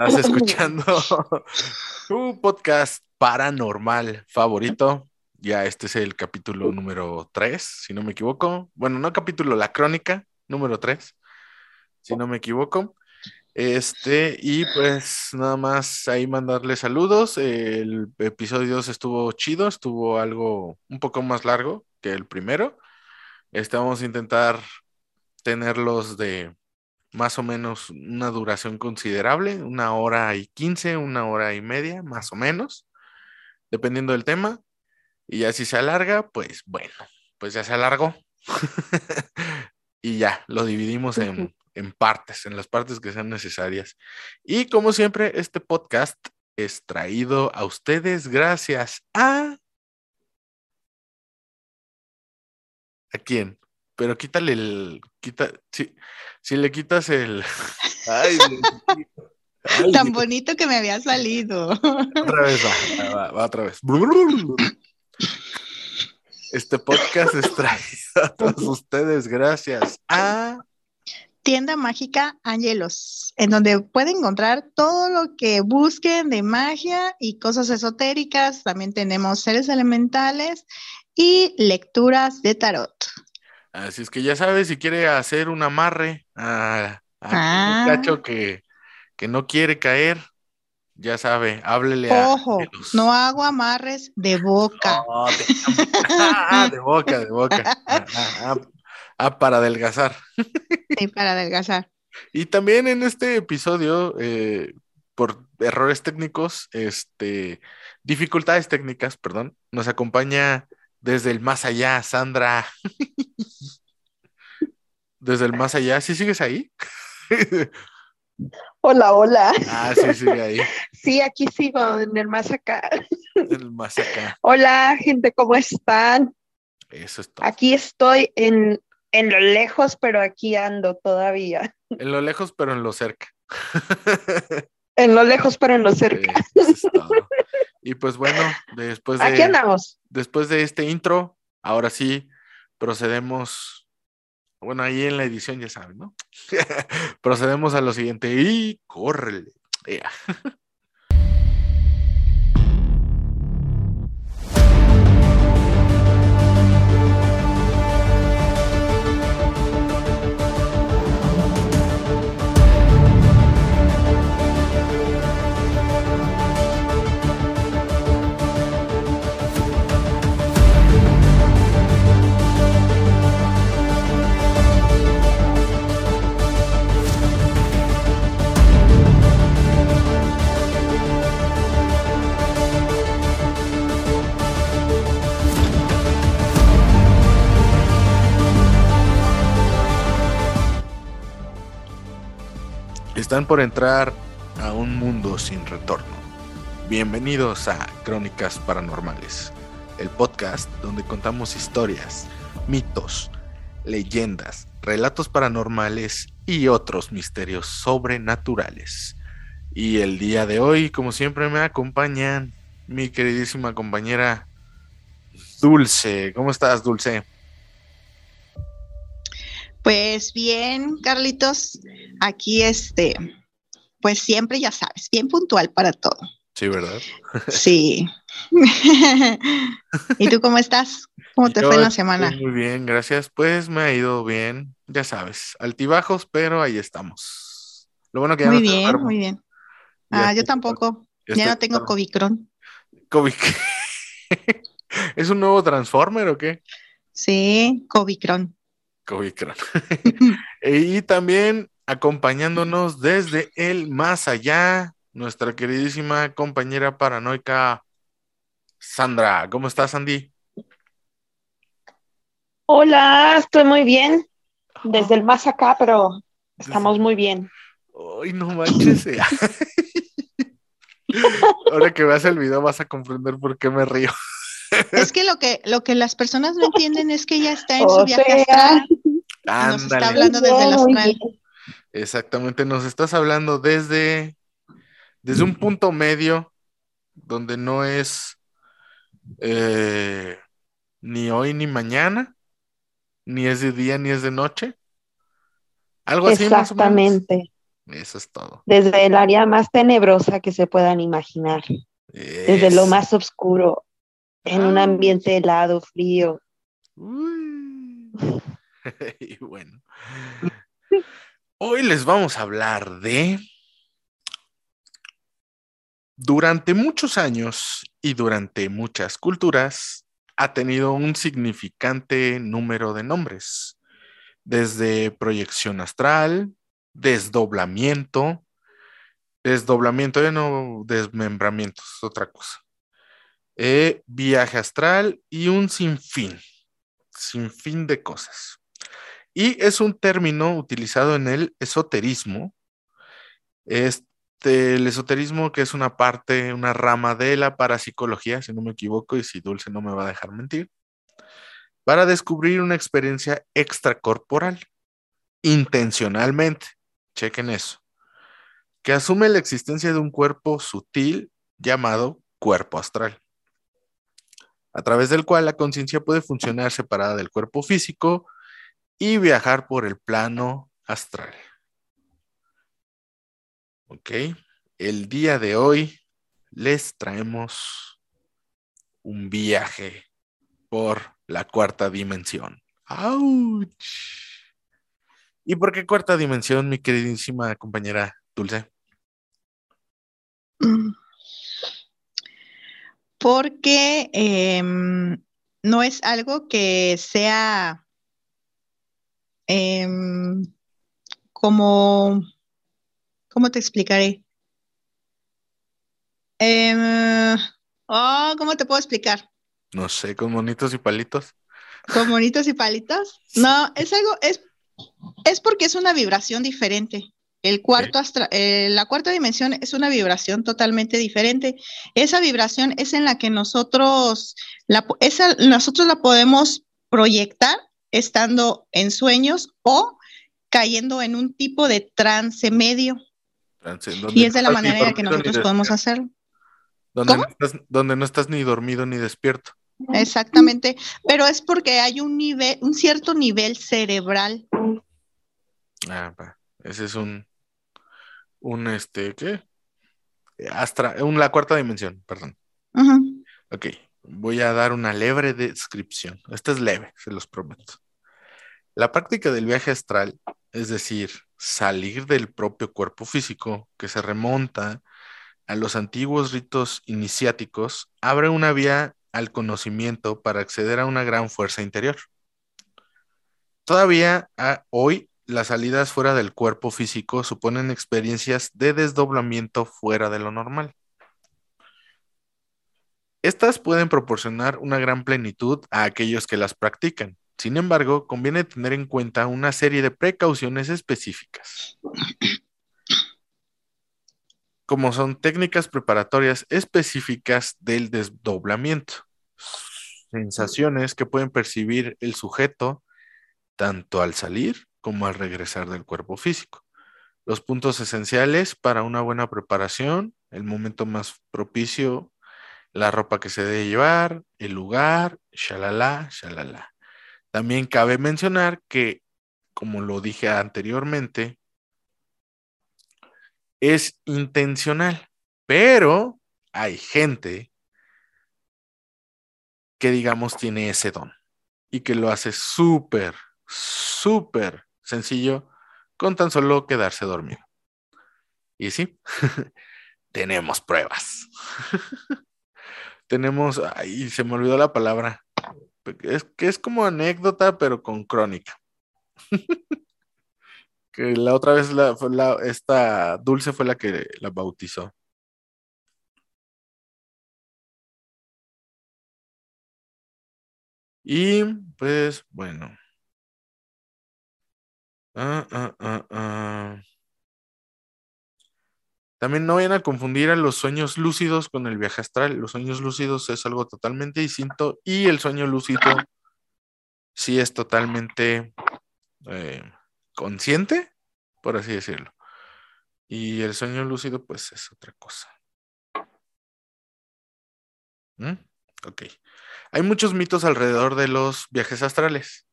Estás escuchando tu podcast paranormal favorito. Ya este es el capítulo número 3, si no me equivoco. Bueno, no capítulo, la crónica número 3, si no me equivoco. Este, y pues nada más ahí mandarle saludos. El episodio 2 estuvo chido, estuvo algo un poco más largo que el primero. Este, vamos a intentar tenerlos de más o menos una duración considerable, una hora y quince, una hora y media, más o menos, dependiendo del tema. Y ya si se alarga, pues bueno, pues ya se alargó. y ya, lo dividimos en, en partes, en las partes que sean necesarias. Y como siempre, este podcast es traído a ustedes gracias a... ¿A quién? Pero quítale el... Quita, si, si le quitas el... Ay, Tan bonito que me había salido. Otra vez va, va, va otra vez. Este podcast es traído a todos ustedes gracias a Tienda Mágica Angelos, en donde pueden encontrar todo lo que busquen de magia y cosas esotéricas. También tenemos seres elementales y lecturas de tarot. Así es que ya sabes, si quiere hacer un amarre a, a Ah. un muchacho que, que no quiere caer, ya sabe, háblele a Ojo, no hago amarres de boca. No, de, Ah, de boca, de boca. Ah, ah, ah, ah, para adelgazar. Sí, para adelgazar. Y también en este episodio, eh, por errores técnicos, este, dificultades técnicas, perdón, nos acompaña desde el más allá, Sandra. Desde el más allá, ¿sí sigues ahí? Hola, hola. Ah, sí, sigue ahí. Sí, aquí sigo en el más acá. El más acá. Hola, gente, ¿cómo están? Eso es todo. Aquí estoy en, en lo lejos, pero aquí ando todavía. En lo lejos, pero en lo cerca. En lo lejos, pero en lo cerca. Eso es todo. Y pues bueno, después de. Aquí andamos. después de este intro, ahora sí procedemos. Bueno, ahí en la edición ya saben, ¿no? procedemos a lo siguiente y córrele. Están por entrar a un mundo sin retorno. Bienvenidos a Crónicas Paranormales, el podcast donde contamos historias, mitos, leyendas, relatos paranormales y otros misterios sobrenaturales. Y el día de hoy, como siempre, me acompañan mi queridísima compañera Dulce. ¿Cómo estás, Dulce? Pues bien, Carlitos, aquí este, pues siempre ya sabes, bien puntual para todo. Sí, ¿verdad? Sí. ¿Y tú cómo estás? ¿Cómo te Yo fue en la semana? Muy bien, gracias. Pues me ha ido bien, ya sabes, altibajos, pero ahí estamos. Lo bueno que ya Muy no bien, enfermo. muy bien. Ya Ah, yo tampoco. ya no tengo enfermo. Covicron. COVID. ¿Es un nuevo Transformer o qué? Sí, Covicron. Covicron. y también acompañándonos desde el más allá, nuestra queridísima compañera paranoica Sandra. ¿Cómo estás, Andy? Hola, estoy muy bien. Desde el más acá, pero estamos muy bien. Ay, no manches. eh. Ahora que veas el video vas a comprender por qué me río. Es que lo que lo que las personas no entienden es que ella está en su viaje sea, astral. Nos está Ándale. hablando desde el astral. Exactamente, nos estás hablando desde, desde un punto medio donde no es eh, ni hoy ni mañana, ni es de día ni es de noche. Algo así más o menos. Exactamente. Eso es todo. Desde el área más tenebrosa que se puedan imaginar. Desde lo más oscuro, en un Ah. ambiente helado, frío. Y bueno. Hoy les vamos a hablar de... Durante muchos años y durante muchas culturas ha tenido un significante número de nombres, desde proyección astral, desdoblamiento, desdoblamiento, ya no desmembramiento, es otra cosa, eh, viaje astral y un sinfín, sinfín de cosas. Y es un término utilizado en el esoterismo. Este, el esoterismo que es una parte, una rama de la parapsicología, si no me equivoco, y si Dulce no me va a dejar mentir, para descubrir una experiencia extracorporal, intencionalmente, chequen eso, que asume la existencia de un cuerpo sutil llamado cuerpo astral, a través del cual la conciencia puede funcionar separada del cuerpo físico y viajar por el plano astral. Ok, el día de hoy les traemos un viaje por la cuarta dimensión. ¡Auch! ¿Y por qué cuarta dimensión, mi queridísima compañera Dulce? Porque em, no es algo que sea em, como, ¿cómo te explicaré? Oh, ¿cómo te puedo explicar? No sé, con monitos y palitos. ¿Con monitos y palitos? No, es algo, es, es porque es una vibración diferente. El cuarto astra- eh, la cuarta dimensión es una vibración totalmente diferente. Esa vibración es en la que nosotros la, esa, nosotros la podemos proyectar estando en sueños o cayendo en un tipo de trance medio. Trance, Y es de la manera en la que nosotros podemos hacerlo. Donde no estás, donde no estás ni dormido ni despierto. Exactamente. Pero es porque hay un nivel, un cierto nivel cerebral. Ah. Ese es un, un este, ¿qué? Astra, un, la cuarta dimensión, perdón. Ok, voy a dar una leve descripción. Esta es leve, se los prometo. La práctica del viaje astral, es decir, salir del propio cuerpo físico que se remonta a los antiguos ritos iniciáticos, abre una vía al conocimiento para acceder a una gran fuerza interior. Todavía a- hoy las salidas fuera del cuerpo físico suponen experiencias de desdoblamiento fuera de lo normal. Estas pueden proporcionar una gran plenitud a aquellos que las practican. Sin embargo, conviene tener en cuenta una serie de precauciones específicas, como son técnicas preparatorias específicas del desdoblamiento, sensaciones que pueden percibir el sujeto tanto al salir como al regresar del cuerpo físico. Los puntos esenciales para una buena preparación, el momento más propicio, la ropa que se debe llevar, el lugar, shalala, shalala. También cabe mencionar que, como lo dije anteriormente, es intencional, pero hay gente que, digamos, tiene ese don y que lo hace súper, súper sencillo con tan solo quedarse dormido. Y sí, tenemos pruebas. tenemos, ahí se me olvidó la palabra, es que es como anécdota, pero con crónica. que la otra vez la, la- esta Dulce fue la que la bautizó. Y pues bueno. Ah, ah, ah. También no vayan a confundir a los sueños lúcidos con el viaje astral. Los sueños lúcidos es algo totalmente distinto y el sueño lúcido sí es totalmente eh, consciente, por así decirlo. Y el sueño lúcido pues es otra cosa. ¿Mm? Ok. Hay muchos mitos alrededor de los viajes astrales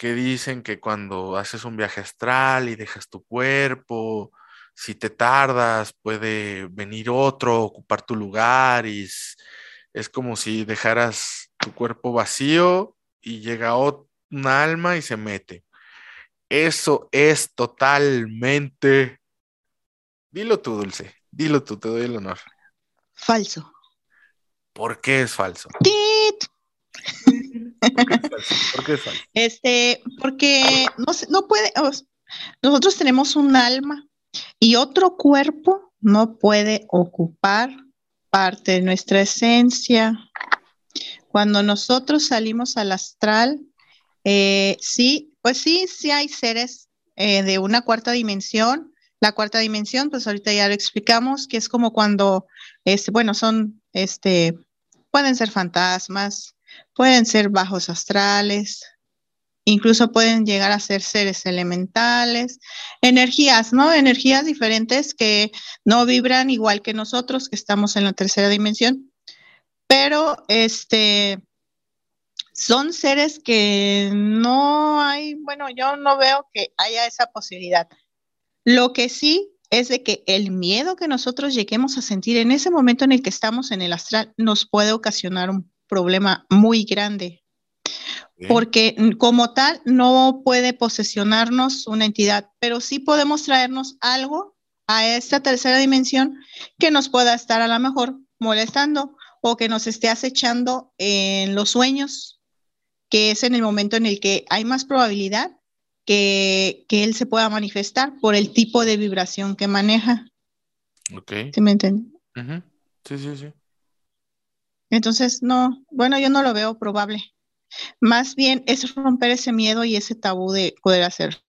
que dicen que cuando haces un viaje astral y dejas tu cuerpo si te tardas, puede venir otro, ocupar tu lugar y es, es como si dejaras tu cuerpo vacío y llega un alma y se mete. Eso es totalmente... Dilo tú, Dulce. Dilo tú, te doy el honor. Falso. ¿Por qué es falso? ¡Tit! ¿Por qué es. Este, porque no, no puede, nosotros tenemos un alma y otro cuerpo no puede ocupar parte de nuestra esencia. Cuando nosotros salimos al astral, eh, sí, pues sí, sí hay seres eh, de una cuarta dimensión. La cuarta dimensión, pues ahorita ya lo explicamos, que es como cuando, este, bueno, son, este, pueden ser fantasmas, pueden ser bajos astrales, incluso pueden llegar a ser seres elementales, energías, ¿no? Energías diferentes que no vibran igual que nosotros, que estamos en la tercera dimensión, pero este son seres que no hay, bueno, yo no veo que haya esa posibilidad. Lo que sí es de que el miedo que nosotros lleguemos a sentir en ese momento en el que estamos en el astral nos puede ocasionar un problema muy grande porque como tal no puede posesionarnos una entidad, pero sí podemos traernos algo a esta tercera dimensión que nos pueda estar a lo mejor molestando o que nos esté acechando en los sueños, que es en el momento en el que hay más probabilidad que, que él se pueda manifestar por el tipo de vibración que maneja. Ok. ¿Sí me entienden? Ujú. Sí, sí, sí. Entonces, no, bueno, yo no lo veo probable. Más bien es romper ese miedo y ese tabú de poder hacer.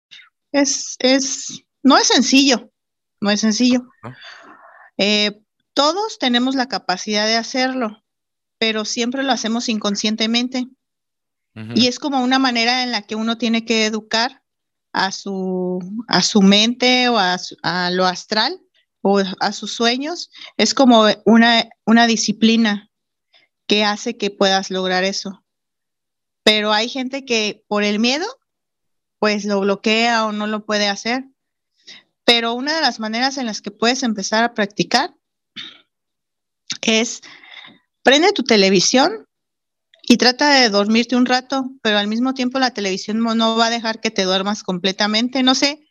Es, es, no es sencillo, no es sencillo. Eh, todos tenemos la capacidad de hacerlo, pero siempre lo hacemos inconscientemente. Y es como una manera en la que uno tiene que educar a su, a su mente o a, su- a lo astral o a sus sueños. Es como una, una disciplina que hace que puedas lograr eso. Pero hay gente que por el miedo, pues lo bloquea o no lo puede hacer. Pero una de las maneras en las que puedes empezar a practicar es prende tu televisión y trata de dormirte un rato, pero al mismo tiempo la televisión no, va a dejar que te duermas completamente. No sé,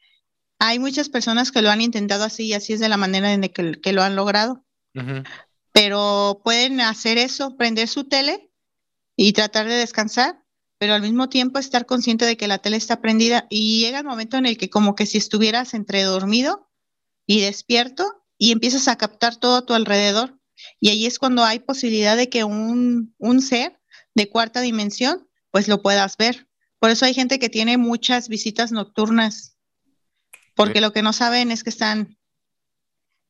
hay muchas personas que lo han intentado así y así es de la manera en que, que lo han logrado. Pero pueden hacer eso, prender su tele y tratar de descansar, pero al mismo tiempo estar consciente de que la tele está prendida y llega el momento en el que como que si estuvieras entre dormido y despierto y empiezas a captar todo a tu alrededor. Y ahí es cuando hay posibilidad de que un, un ser de cuarta dimensión, pues lo puedas ver. Por eso hay gente que tiene muchas visitas nocturnas, porque Sí. lo que no saben es que están,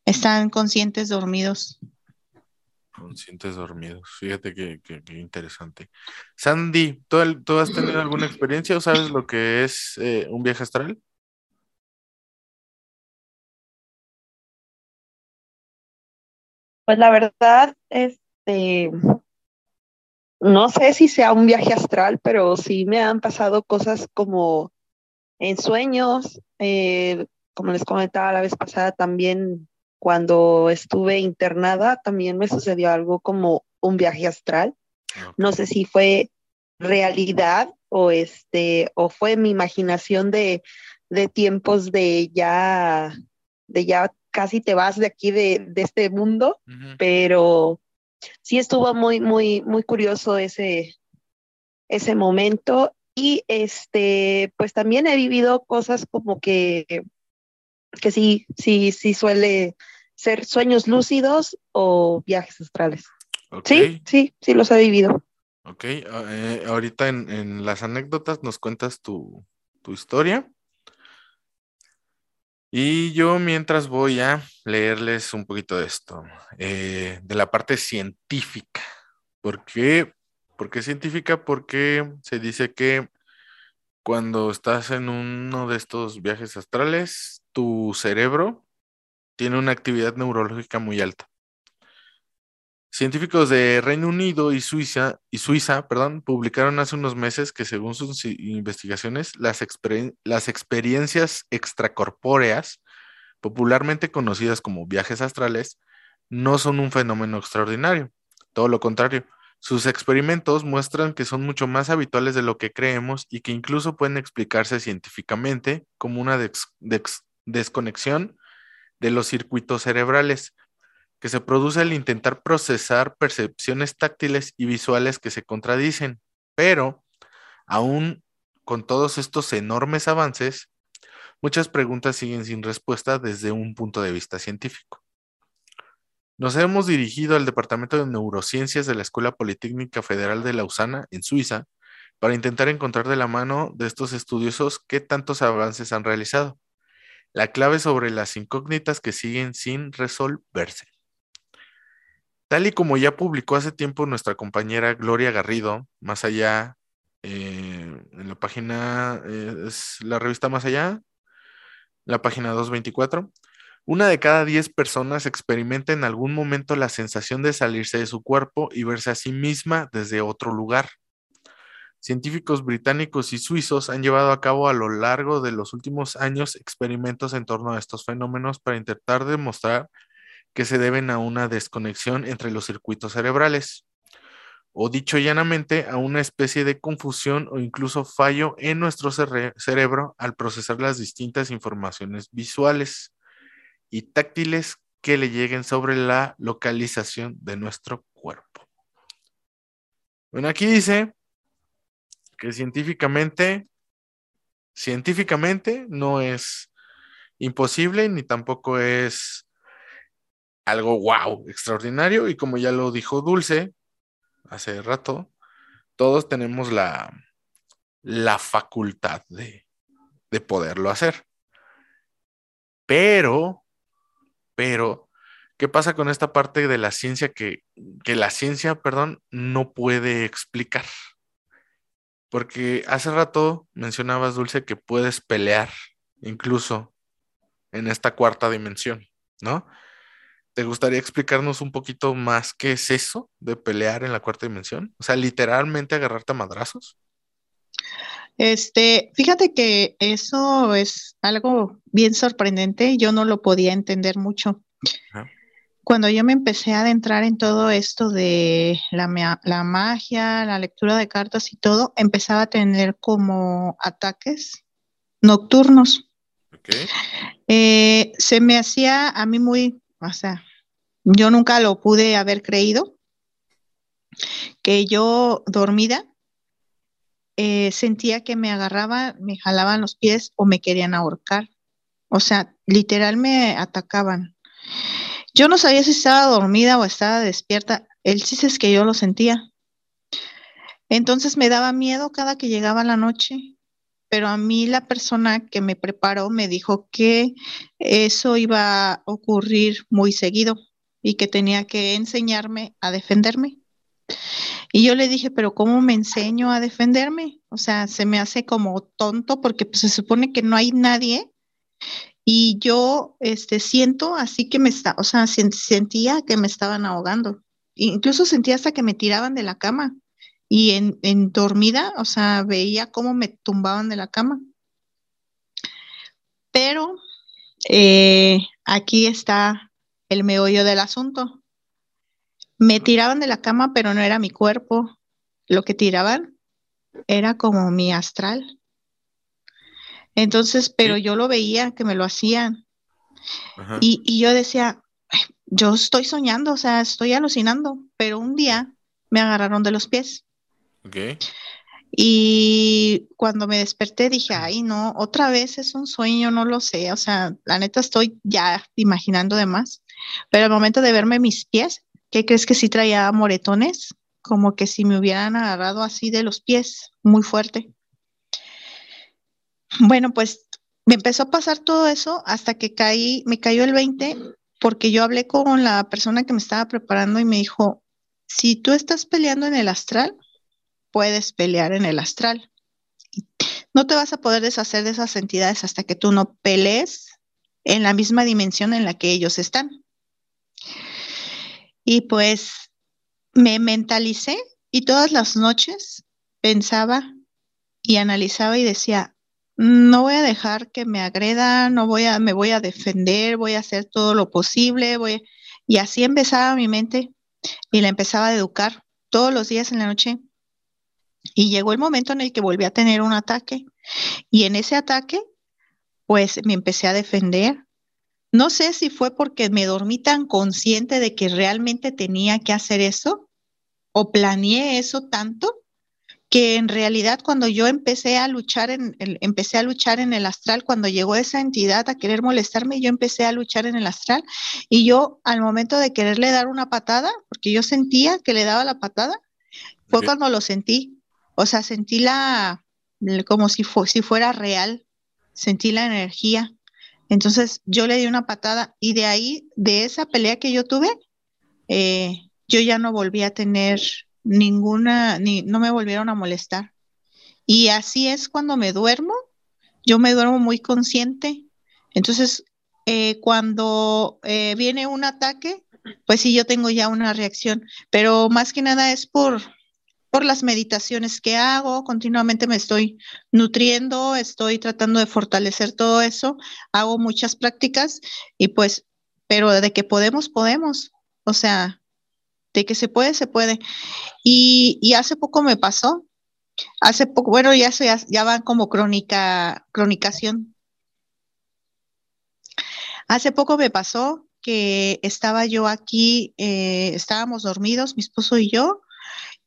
están conscientes dormidos. Conscientes dormidos. Fíjate que, que- interesante. Sandy, ¿tú, tú has tenido alguna experiencia o sabes lo que es eh, un viaje astral? Pues la verdad, este, no sé si sea un viaje astral, pero sí me han pasado cosas como en sueños, eh, como les comentaba la vez pasada, también cuando estuve internada, también me sucedió algo como un viaje astral. No sé si fue realidad o este, o fue mi imaginación de, de tiempos de ya, de ya casi te vas de aquí de, de este mundo Ujú. pero sí estuvo muy, muy, muy curioso ese, ese momento. Y este, pues también he vivido cosas como que, que sí, sí, sí suele ser sueños lúcidos o viajes astrales. Sí, sí, sí los he vivido. ok. Eh, ahorita en, en las anécdotas nos cuentas tu, tu historia. Y yo mientras voy a leerles un poquito de esto, eh, de la parte científica. ¿Por qué? ¿Por qué científica? Porque se dice que cuando estás en uno de estos viajes astrales, tu cerebro tiene una actividad neurológica muy alta. Científicos de Reino Unido y Suiza, y Suiza, perdón, publicaron hace unos meses que según sus investigaciones, las, exper- las experiencias extracorpóreas popularmente conocidas como viajes astrales, no son un fenómeno extraordinario. Todo lo contrario, sus experimentos muestran que son mucho más habituales de lo que creemos y que incluso pueden explicarse científicamente como una desconexión de los circuitos cerebrales que se produce al intentar procesar percepciones táctiles y visuales que se contradicen. Pero, aún con todos estos enormes avances, muchas preguntas siguen sin respuesta desde un punto de vista científico. Nos hemos dirigido al Departamento de Neurociencias de la Escuela Politécnica Federal de Lausana, en Suiza, para intentar encontrar de la mano de estos estudiosos qué tantos avances han realizado. La clave sobre las incógnitas que siguen sin resolverse. Tal y como ya publicó hace tiempo nuestra compañera Gloria Garrido, más allá, eh, en la página, eh, es la revista Más allá, la página 224, una de cada diez personas experimenta en algún momento la sensación de salirse de su cuerpo y verse a sí misma desde otro lugar. Científicos británicos y suizos han llevado a cabo a lo largo de los últimos años experimentos en torno a estos fenómenos para intentar demostrar que se deben a una desconexión entre los circuitos cerebrales, o dicho llanamente, a una especie de confusión o incluso fallo en nuestro cerebro al procesar las distintas informaciones visuales y táctiles que le lleguen sobre la localización de nuestro cuerpo. Bueno, aquí dice que científicamente, científicamente no es imposible ni tampoco es algo wow, extraordinario y como ya lo dijo Dulce hace rato, todos tenemos la, la facultad de, de poderlo hacer. Pero pero, ¿qué pasa con esta parte de la ciencia que, la ciencia, perdón, no puede explicar? Porque hace rato mencionabas, Dulce, que puedes pelear incluso en esta cuarta dimensión, ¿no? ¿Te gustaría explicarnos un poquito más qué es eso de pelear en la cuarta dimensión? O sea, literalmente agarrarte a madrazos. Este, fíjate que eso es algo bien sorprendente, yo no lo podía entender mucho. Cuando yo me empecé a adentrar en todo esto de la, la, magia, la lectura de cartas y todo, empezaba a tener como ataques nocturnos. Eh, se me hacía a mí muy, o sea, yo nunca lo pude haber creído, que yo dormida eh, sentía que me agarraban, me jalaban los pies o me querían ahorcar. O sea, literal me atacaban. Yo no sabía si estaba dormida o estaba despierta. El chiste es que yo lo sentía. Entonces me daba miedo cada que llegaba la noche, pero a mí la persona que me preparó me dijo que eso iba a ocurrir muy seguido y que tenía que enseñarme a defenderme. Y yo le dije, pero ¿cómo me enseño a defenderme? O sea, se me hace como tonto porque pues, se supone que no hay nadie y yo este, siento así que me está, o sea, sentía que me estaban ahogando. Incluso sentía hasta que me tiraban de la cama y en, en dormida, o sea, veía cómo me tumbaban de la cama. Pero eh, aquí está el meollo del asunto me tiraban de la cama, pero no era mi cuerpo. Lo que tiraban era como mi astral. Entonces, pero yo lo veía que me lo hacían. Y, yo decía, yo estoy soñando, o sea, estoy alucinando, pero un día me agarraron de los pies. Y cuando me desperté dije, ay, no, otra vez es un sueño, no lo sé, o sea, la neta estoy ya imaginando de más. Pero al momento de verme mis pies, ¿Qué crees que sí traía moretones? Como que si me hubieran agarrado así de los pies, muy fuerte. Bueno, pues me empezó a pasar todo eso hasta que caí, me cayó el 20 porque yo hablé con la persona que me estaba preparando y me dijo, si tú estás peleando en el astral, puedes pelear en el astral. No te vas a poder deshacer de esas entidades hasta que tú no pelees en la misma dimensión en la que ellos están. Y pues me mentalicé y todas las noches pensaba y analizaba y decía, no voy a dejar que me agreda, no voy a, me voy a defender, voy a hacer todo lo posible, voy y así empezaba mi mente y la empezaba a educar todos los días en la noche. Y llegó el momento en el que volví a tener un ataque y en ese ataque, pues me empecé a defender. No sé si fue porque me dormí tan consciente de que realmente tenía que hacer eso o planeé eso tanto que en realidad cuando yo empecé a luchar en el, empecé a luchar en el astral, cuando llegó esa entidad a querer molestarme, yo empecé a luchar en el astral y yo al momento de quererle dar una patada, porque yo sentía que le daba la patada, fue cuando lo sentí. O sea, sentí la como si, si fuera real, sentí la energía. Entonces yo le di una patada y de ahí, de esa pelea que yo tuve, eh, yo ya no volví a tener ninguna, ni no me volvieron a molestar. Y así es cuando me duermo, yo me duermo muy consciente. Entonces, eh, cuando eh, viene un ataque, pues sí, yo tengo ya una reacción, pero más que nada es por, por las meditaciones que hago, continuamente me estoy nutriendo, estoy tratando de fortalecer todo eso, hago muchas prácticas y pues, pero de que podemos, podemos. O sea, de que se puede, se puede. Y, hace poco me pasó, hace poco, bueno, ya, ya, ya van como crónica, cronicación. Hace poco me pasó que estaba yo aquí, eh, estábamos dormidos, mi esposo y yo,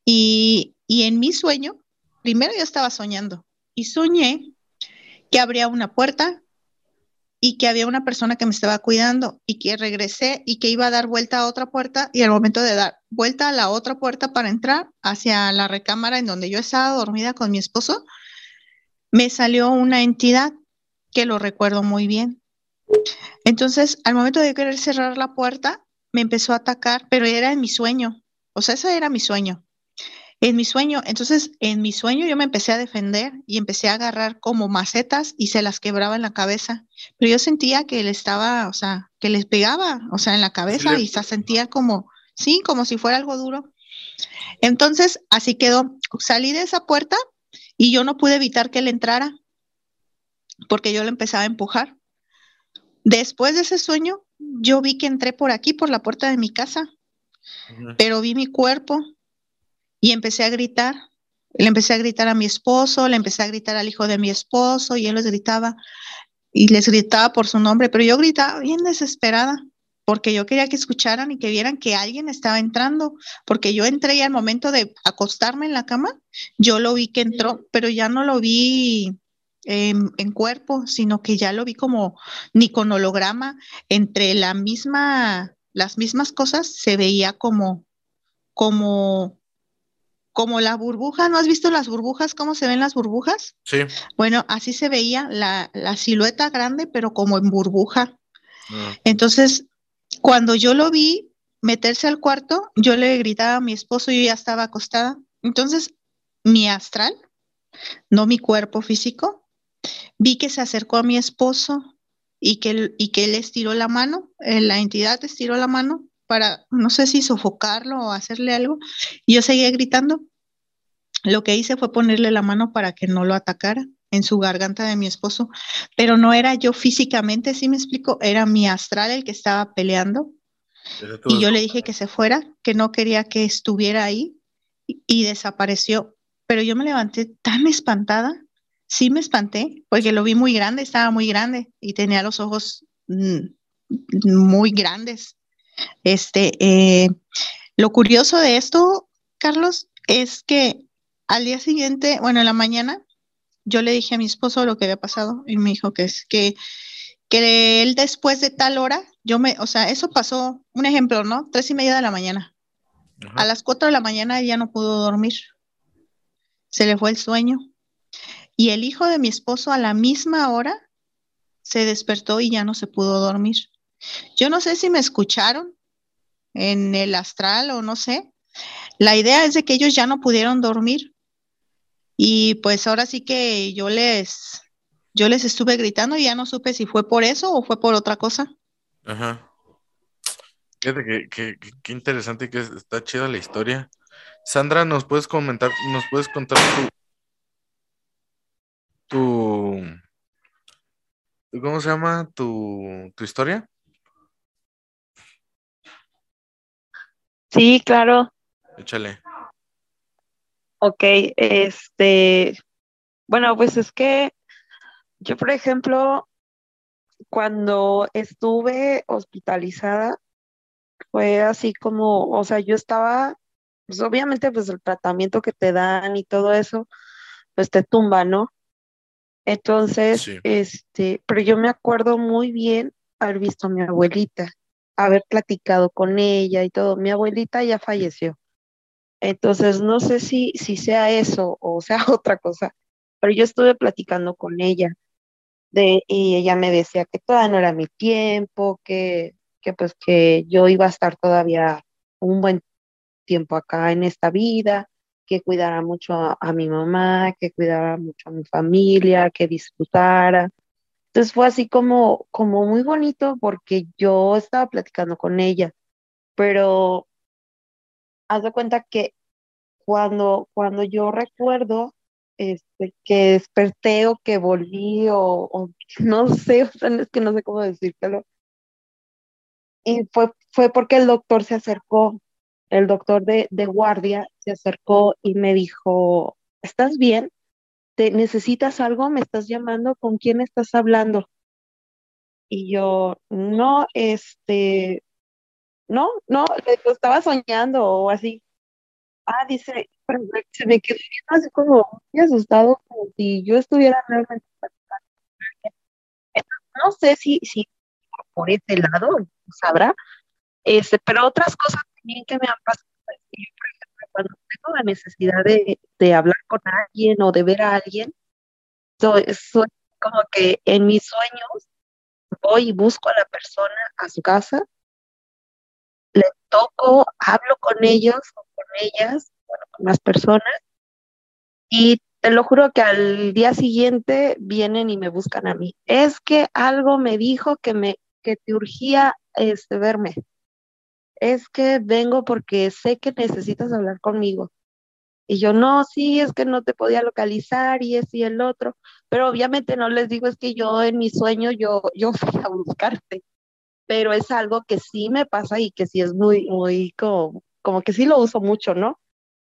y, y en mi sueño, primero yo estaba soñando y soñé que abría una puerta y que había una persona que me estaba cuidando y que regresé y que iba a dar vuelta a otra puerta y al momento de dar vuelta a la otra puerta para entrar hacia la recámara en donde yo estaba dormida con mi esposo, me salió una entidad que lo recuerdo muy bien. Entonces, al momento de querer cerrar la puerta, me empezó a atacar, pero era en mi sueño. O sea, ese era mi sueño en mi sueño. Entonces, en mi sueño yo me empecé a defender y empecé a agarrar como macetas y se las quebraba en la cabeza. Pero yo sentía que él estaba, o sea, que les pegaba, o sea, en la cabeza y se sentía como, sí, como si fuera algo duro. Entonces, así quedó. Salí de esa puerta y yo no pude evitar que él entrara porque yo lo empezaba a empujar. Después de ese sueño, yo vi que entré por aquí, por la puerta de mi casa, pero vi mi cuerpo, y empecé a gritar. Le empecé a gritar a mi esposo, le empecé a gritar al hijo de mi esposo y él les gritaba y les gritaba por su nombre, pero yo gritaba bien desesperada porque yo quería que escucharan y que vieran que alguien estaba entrando, porque yo entré y al momento de acostarme en la cama, yo lo vi que entró, pero ya no lo vi en, en cuerpo, sino que ya lo vi como ni con holograma, entre la misma, las mismas cosas se veía como, como como la burbuja, ¿no has visto las burbujas? ¿Cómo se ven las burbujas? Sí. Bueno, así se veía la, silueta grande, pero como en burbuja. Ah. Entonces, cuando yo lo vi meterse al cuarto, yo le gritaba a mi esposo, yo ya estaba acostada. Entonces, mi astral, no mi cuerpo físico, vi que se acercó a mi esposo y que, y que él estiró la mano, eh, la entidad estiró la mano para, no sé si sofocarlo o hacerle algo. Y yo seguía gritando. Lo que hice fue ponerle la mano para que no lo atacara en su garganta de mi esposo, pero no era yo físicamente, si me explico, era mi astral el que estaba peleando. Y yo le dije que se fuera, que no quería que estuviera ahí y, desapareció. Pero yo me levanté tan espantada, sí me espanté, porque lo vi muy grande, estaba muy grande y tenía los ojos mm, muy grandes. Este, eh, lo curioso de esto, Carlos, es que al día siguiente, bueno, en la mañana, yo le dije a mi esposo lo que había pasado y me dijo que es que, que él después de tal hora, yo me, o sea, eso pasó, un ejemplo, ¿no? Tres y media de la mañana. A las cuatro de la mañana ya no pudo dormir. Se le fue el sueño. Y el hijo de mi esposo a la misma hora se despertó y ya no se pudo dormir. Yo no sé si me escucharon en el astral o no sé. La idea es de que ellos ya no pudieron dormir. Y pues ahora sí que yo les, yo les estuve gritando y ya no supe si fue por eso o fue por otra cosa. Ajá. Fíjate que, interesante que está chida la historia. Sandra, ¿nos puedes comentar, nos puedes contar tu, tu cómo se llama tu, tu historia? Sí, claro. Échale. Ok, este, bueno, pues es que yo, por ejemplo, cuando estuve hospitalizada, fue así como, o sea, yo estaba, pues obviamente, pues el tratamiento que te dan y todo eso, pues te tumba, ¿no? Entonces, Sí. este, pero yo me acuerdo muy bien haber visto a mi abuelita, haber platicado con ella y todo. Mi abuelita ya falleció. Entonces, no sé si, si sea eso o sea otra cosa, pero yo estuve platicando con ella y ella me decía que todavía no era mi tiempo, que, que pues que yo iba a estar todavía un buen tiempo acá en esta vida, que cuidara mucho a, a mi mamá, que cuidara mucho a mi familia, que disfrutara. Entonces fue así como, como muy bonito porque yo estaba platicando con ella, pero haz de cuenta que cuando, cuando yo recuerdo este, que desperté o que volví o, no sé, o sea, es que no sé cómo decírtelo, y fue, fue porque el doctor se acercó, el doctor de, de guardia se acercó y me dijo, ¿estás bien? ¿Te necesitas algo? ¿Me estás llamando? ¿Con quién estás hablando? Y yo, no, este, no, no, digo, estaba soñando o así. Ah, dice, pero se me quedó así como muy asustado, como si yo estuviera realmente platicando. No sé si, si por ese lado, sabrá, este, pero otras cosas también que me han pasado. Cuando tengo la necesidad de, de hablar con alguien o de ver a alguien, soy, como que en mis sueños voy y busco a la persona a su casa, le toco, hablo con ellos o con ellas, bueno, con las personas, y te lo juro que al día siguiente vienen y me buscan a mí. Es que algo me dijo que me que te urgía este, verme. Es que vengo porque sé que necesitas hablar conmigo. Y yo, no, sí, es que no te podía localizar y es y el otro, pero obviamente no les digo, es que yo en mi sueño yo, yo fui a buscarte, pero es algo que sí me pasa y que sí es muy, muy como, como que sí lo uso mucho, ¿no?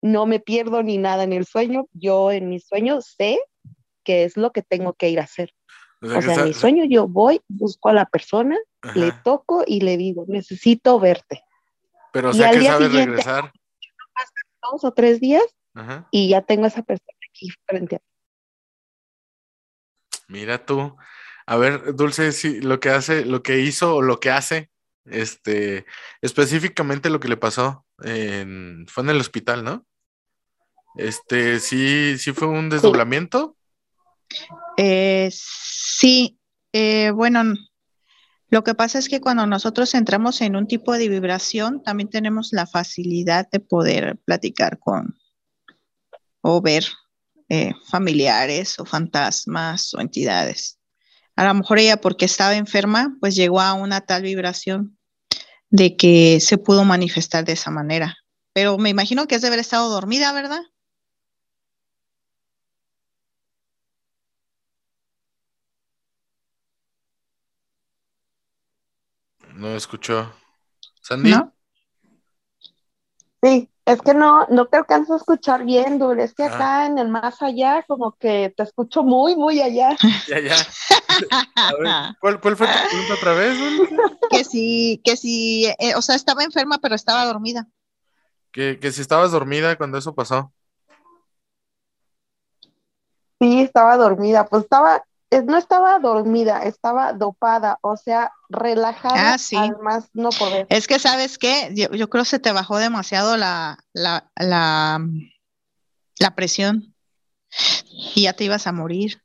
No me pierdo ni nada en el sueño, yo en mi sueño sé que es lo que tengo que ir a hacer. O sea, O que sea, en mi sueño yo voy, busco a la persona, le toco y le digo, necesito verte. Pero o y sea al que día sabes siguiente- regresar. Dos o tres días Ajá. y ya tengo a esa persona aquí frente a mí. Mira tú. A ver, Dulce, sí, lo que hace, lo que hizo o lo que hace, este, específicamente lo que le pasó en, fue en el hospital, ¿no? Este, sí, sí fue un desdoblamiento. Eh, sí, eh, bueno, lo que pasa es que cuando nosotros entramos en un tipo de vibración, también tenemos la facilidad de poder platicar con o ver eh, familiares o fantasmas o entidades. A lo mejor ella, porque estaba enferma, pues llegó a una tal vibración de que se pudo manifestar de esa manera. Pero me imagino que es de haber estado dormida, ¿verdad? No escuchó. Sandy. ¿No? Sí, es que no, no te alcanzo a escuchar bien, Dul, es que Ah. acá en el más allá como que te escucho muy, muy allá. Ya, ya. A ver, ¿cuál, cuál fue tu pregunta otra vez, Dulce? que sí, que sí, eh, o sea, estaba enferma, pero estaba dormida. Que, que si estabas dormida cuando eso pasó. Sí, estaba dormida, pues estaba, no estaba dormida, estaba dopada, o sea, relajada Ah, sí. al más no poder. Es que, ¿sabes qué? Yo, yo creo que se te bajó demasiado la, la, la, la presión y ya te ibas a morir.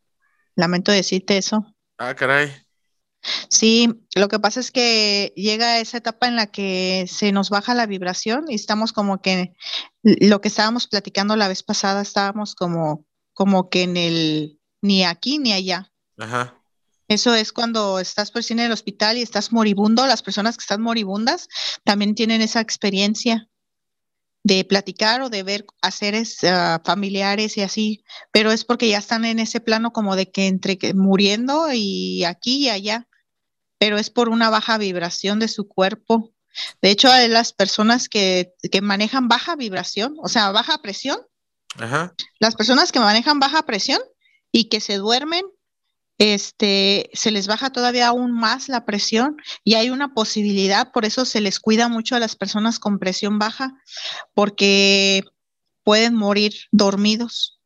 Lamento decirte eso. Ah, caray. Sí, lo que pasa es que llega esa etapa en la que se nos baja la vibración y estamos como que lo que estábamos platicando la vez pasada, estábamos como, como que en el ni aquí ni allá. Ajá. Eso es cuando estás pues, en el hospital y estás moribundo. Las personas que están moribundas también tienen esa experiencia de platicar o de ver haceres ah, familiares y así, pero es porque ya están en ese plano como de que entre que muriendo y aquí y allá, pero es por una baja vibración de su cuerpo. De hecho, hay las personas que, que manejan baja vibración, o sea, baja presión, Ajá. las personas que manejan baja presión y que se duermen, este, se les baja todavía aún más la presión y hay una posibilidad, por eso se les cuida mucho a las personas con presión baja, porque pueden morir dormidos.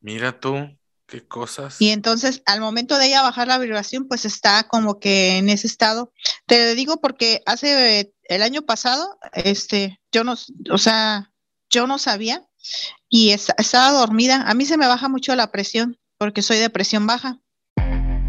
Mira tú, qué cosas. Y entonces, al momento de ella bajar la vibración, pues está como que en ese estado. Te digo porque hace el año pasado, este, yo no, o sea, yo no sabía y es- estaba dormida. A mí se me baja mucho la presión porque soy de presión baja.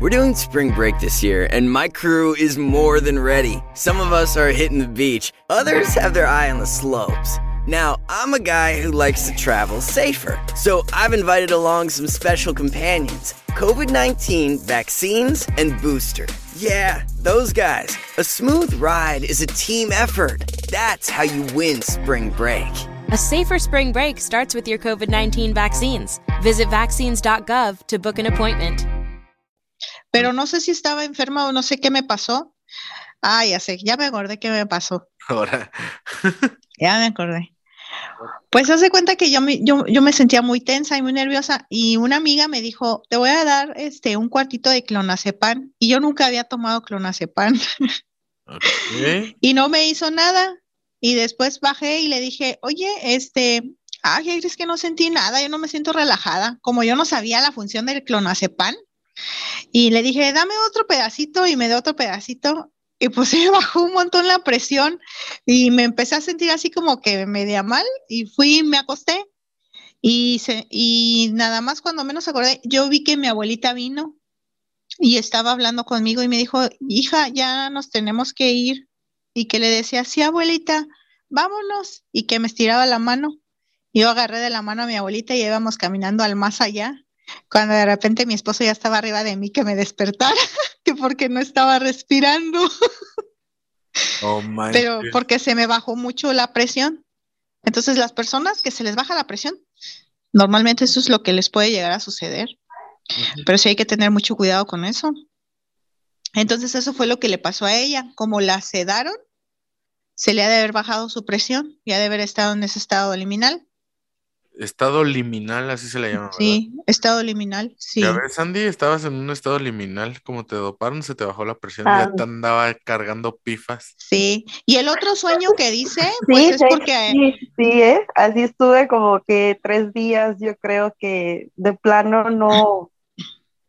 We're doing spring break this year, and my crew is more than ready. Some of us are hitting the beach, others have their eye on the slopes. Now, I'm a guy who likes to travel safer, so I've invited along some special companions COVID 19 vaccines and booster. Yeah, those guys. A smooth ride is a team effort. That's how you win spring break. A safer spring break starts with your COVID 19 vaccines. Visit vaccines.gov to book an appointment. Pero no sé si estaba enferma o no sé qué me pasó. Ah, ya sé, ya me acordé qué me pasó. Ahora, Ya me acordé. Pues hace cuenta que yo me, yo, yo me sentía muy tensa y muy nerviosa y una amiga me dijo, te voy a dar este un cuartito de clonazepam y yo nunca había tomado clonazepam ok. y no me hizo nada y después bajé y le dije, oye, este, ah, ¿qué crees que no sentí nada? Yo no me siento relajada, como yo no sabía la función del clonazepam y le dije, dame otro pedacito y me dio otro pedacito y pues se bajó un montón la presión y me empecé a sentir así como que media mal y fui me acosté y, se, y nada más cuando menos acordé, yo vi que mi abuelita vino y estaba hablando conmigo y me dijo, hija, ya nos tenemos que ir y que le decía, sí, abuelita, vámonos y que me estiraba la mano. Yo agarré de la mano a mi abuelita y íbamos caminando al más allá cuando de repente mi esposo ya estaba arriba de mí que me despertara, que porque no estaba respirando, Oh, manches. pero porque se me bajó mucho la presión. Entonces las personas que se les baja la presión, normalmente eso es lo que les puede llegar a suceder, pero sí hay que tener mucho cuidado con eso. Entonces eso fue lo que le pasó a ella, como la sedaron, se le ha de haber bajado su presión y ha de haber estado en ese estado liminal. Estado liminal, así se le llama, ¿verdad? Sí, estado liminal, sí. Ya ves, Sandy, estabas en un estado liminal, como te doparon, se te bajó la presión, Ah. ya te andaba cargando pifas. Sí, y el otro sueño que dice, pues Sí, es de- porque sí, sí, ¿eh? Así estuve como que tres días, yo creo que de plano no,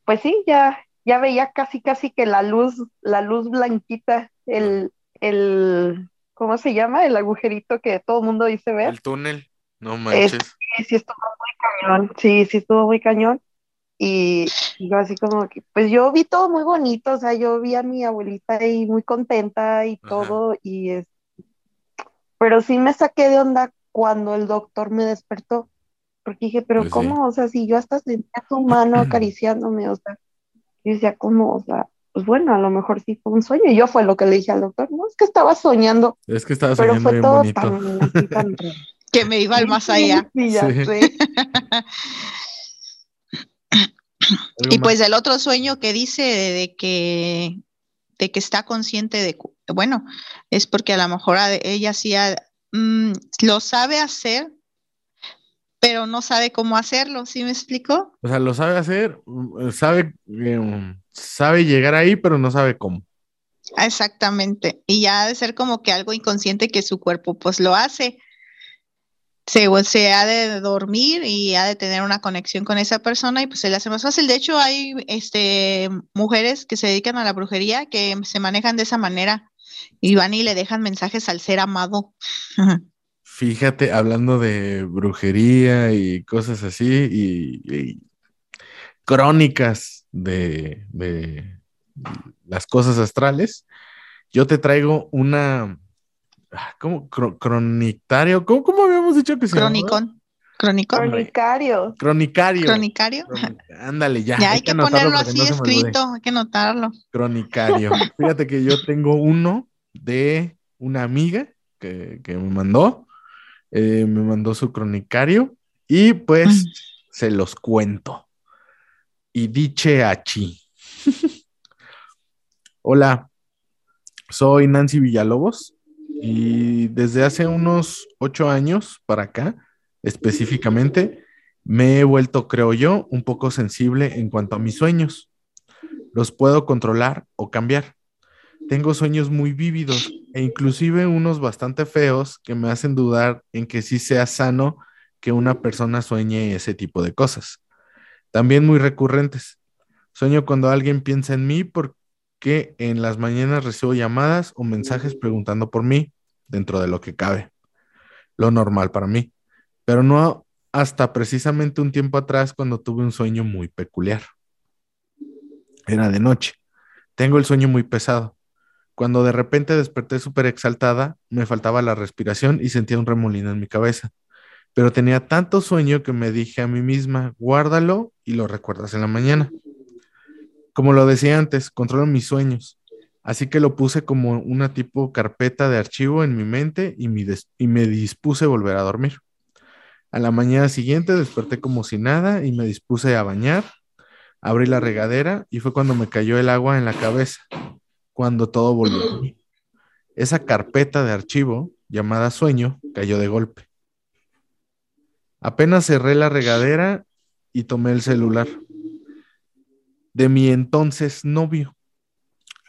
pues sí, ya, ya veía casi casi que la luz, la luz blanquita, el, el, ¿cómo se llama? El agujerito que todo el mundo dice ver. El túnel, no manches. Sí, sí estuvo muy cañón, sí, sí estuvo muy cañón. Y, y yo así como que, pues yo vi todo muy bonito, o sea, yo vi a mi abuelita ahí muy contenta y Ajá. todo, y es, pero sí me saqué de onda cuando el doctor me despertó, porque dije, pero Pues sí. ¿cómo? O sea, si yo hasta sentía su mano acariciándome, o sea, yo decía, ¿cómo? O sea, pues bueno, a lo mejor sí fue un sueño, y yo fue lo que le dije al doctor, no, es que estaba soñando, Es que estaba pero soñando fue bien todo bonito. tan, así, tan real. que me iba al más allá. Sí, ya Sí. sé. Y más. pues el otro sueño que dice de, de que de que está consciente de, bueno, es porque a lo mejor a- ella sí ha- mm, lo sabe hacer, pero no sabe cómo hacerlo, ¿sí me explico? O sea, lo sabe hacer, mm, sabe, eh, sabe llegar ahí, pero no sabe cómo. Exactamente. Y ya ha de ser como que algo inconsciente que su cuerpo pues lo hace. Se, se ha de dormir y ha de tener una conexión con esa persona y pues se le hace más fácil. De hecho, hay este, mujeres que se dedican a la brujería que se manejan de esa manera y van y le dejan mensajes al ser amado. Fíjate, hablando de brujería y cosas así, y, y crónicas de, de las cosas astrales, yo te traigo una, ah, ¿cómo? Cro- Cronictario, ¿cómo, cómo habíamos dicho que se llamaba? Cronicón. Cronicón. Cronicario. Cronicario. Cronicario. Cronic- Ándale, ya. Ya hay que ponerlo así no escrito, hay que anotarlo. Cronicario. Fíjate que yo tengo uno de una amiga que, que me mandó. Eh, me mandó su cronicario y pues se los cuento. Y diche achi. Hola, soy Nancy Villalobos y desde hace unos ocho años para acá, específicamente, me he vuelto, creo yo, un poco sensible en cuanto a mis sueños. Los puedo controlar o cambiar. Tengo sueños muy vívidos e inclusive unos bastante feos que me hacen dudar en que sí sea sano que una persona sueñe ese tipo de cosas. También muy recurrentes. Sueño cuando alguien piensa en mí porque en las mañanas recibo llamadas o mensajes preguntando por mí, dentro de lo que cabe. Lo normal para mí. Pero no hasta precisamente un tiempo atrás cuando tuve un sueño muy peculiar. Era de noche. Tengo el sueño muy pesado. Cuando de repente desperté súper exaltada, me faltaba la respiración y sentía un remolino en mi cabeza. Pero tenía tanto sueño que me dije a mí misma, guárdalo y lo recuerdas en la mañana. Como lo decía antes, controlo mis sueños. Así que lo puse como una tipo carpeta de archivo en mi mente y, y me dispuse a volver a dormir. A la mañana siguiente desperté como si nada y me dispuse a bañar. Abrí la regadera y fue cuando me cayó el agua en la cabeza, cuando todo volvió. Esa carpeta de archivo, llamada sueño, cayó de golpe. Apenas cerré la regadera y tomé el celular de mi entonces novio.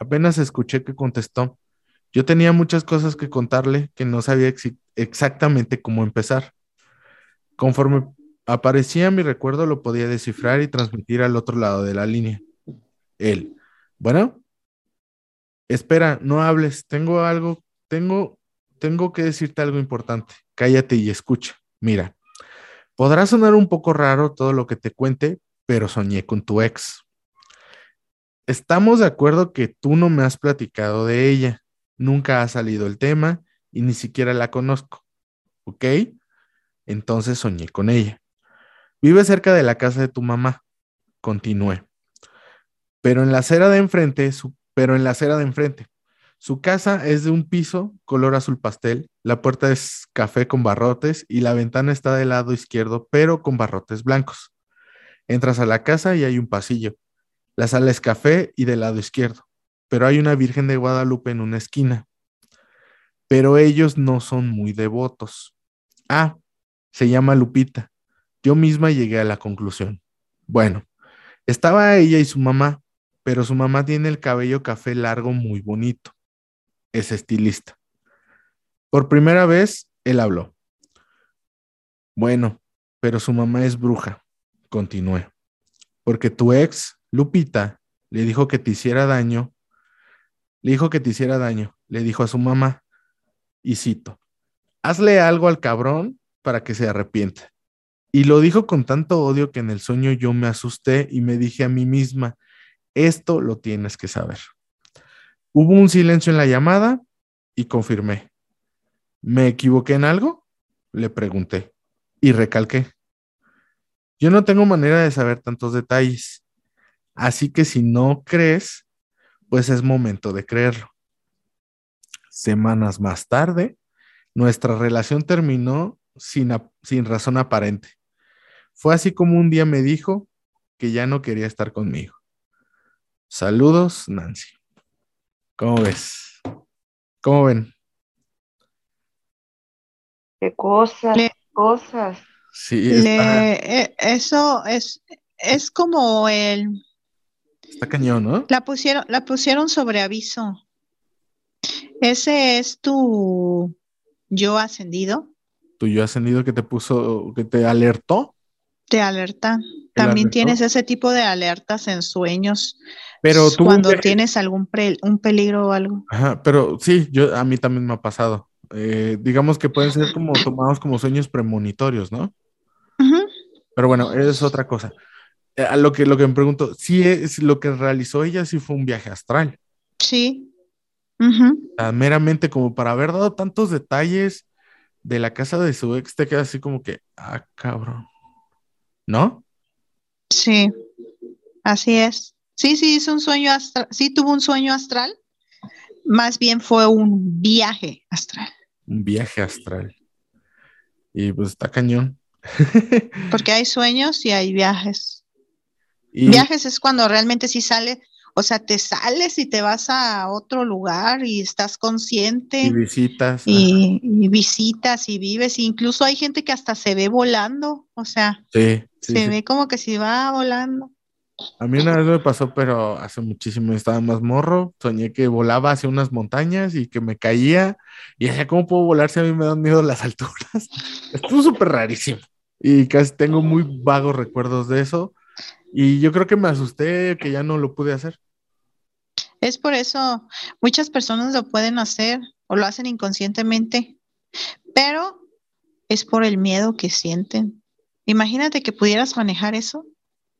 Apenas escuché que contestó. Yo tenía muchas cosas que contarle que no sabía exactamente cómo empezar. Conforme aparecía mi recuerdo, lo podía descifrar y transmitir al otro lado de la línea. Él, bueno, espera, no hables, tengo algo, tengo, tengo que decirte algo importante. Cállate y escucha. Mira, podrá sonar un poco raro todo lo que te cuente, pero soñé con tu ex. Estamos de acuerdo que tú no me has platicado de ella, nunca ha salido el tema y ni siquiera la conozco, ¿ok? Entonces soñé con ella. Vive cerca de la casa de tu mamá, continué. Pero en la acera de enfrente, su, pero en la acera de enfrente. Su casa es de un piso color azul pastel, la puerta es café con barrotes y la ventana está del lado izquierdo, pero con barrotes blancos. Entras a la casa y hay un pasillo. La sala es café y del lado izquierdo, pero hay una Virgen de Guadalupe en una esquina. Pero ellos no son muy devotos. Ah, se llama Lupita. Yo misma llegué a la conclusión. Bueno, estaba ella y su mamá, pero su mamá tiene el cabello café largo muy bonito. Es estilista. Por primera vez, él habló. Bueno, pero su mamá es bruja. Continué. Porque tu ex, Lupita, le dijo que te hiciera daño. Le dijo que te hiciera daño. Le dijo a su mamá. Y cito, hazle algo al cabrón para que se arrepienta. Y lo dijo con tanto odio que en el sueño yo me asusté y me dije a mí misma, esto lo tienes que saber. Hubo un silencio en la llamada y confirmé. ¿Me equivoqué en algo? Le pregunté y recalqué. Yo no tengo manera de saber tantos detalles, así que si no crees, pues es momento de creerlo. Semanas más tarde, nuestra relación terminó sin, sin razón aparente. Fue así como un día me dijo que ya no quería estar conmigo. Saludos, Nancy. ¿Cómo ves? ¿Cómo ven? Qué cosas, cosas. Sí, eh, eso es, es como el... Está cañón, ¿no? La pusieron, la pusieron sobre aviso. Ese es tu yo ascendido tu yo ascendido que te puso, que te alertó. Te alerta. También tienes ese tipo de alertas en sueños. Pero tú cuando tienes algún un peligro o algo. Ajá, pero sí, yo a mí también me ha pasado. Eh, digamos que pueden ser como tomados como sueños premonitorios, ¿no? Pero bueno, es otra cosa. Eh, a lo que, lo que me pregunto, sí es lo que realizó ella, sí fue un viaje astral. Sí. meramente como para haber dado tantos detalles de la casa de su ex te queda así como que, ah, cabrón. ¿No? Sí, así es. Sí, sí, hizo un sueño astral. Sí, tuvo un sueño astral. Más bien fue un viaje astral. Un viaje astral. Y pues está cañón. Porque hay sueños y hay viajes. Y Viajes es cuando realmente sí sale, o sea, te sales y te vas a otro lugar y estás consciente y visitas. y, y visitas y vives. Incluso hay gente que hasta se ve volando, o sea, Sí, sí, se sí. ve como que si va volando. A mí una vez me pasó, pero hace muchísimo estaba más morro. Soñé que volaba hacia unas montañas y que me caía. Y decía, ¿cómo puedo volar si a mí me dan miedo las alturas? Estuvo súper rarísimo. Y casi tengo muy vagos recuerdos de eso. Y yo creo que me asusté que ya no lo pude hacer. Es por eso muchas personas lo pueden hacer o lo hacen inconscientemente, pero es por el miedo que sienten. Imagínate que pudieras manejar eso.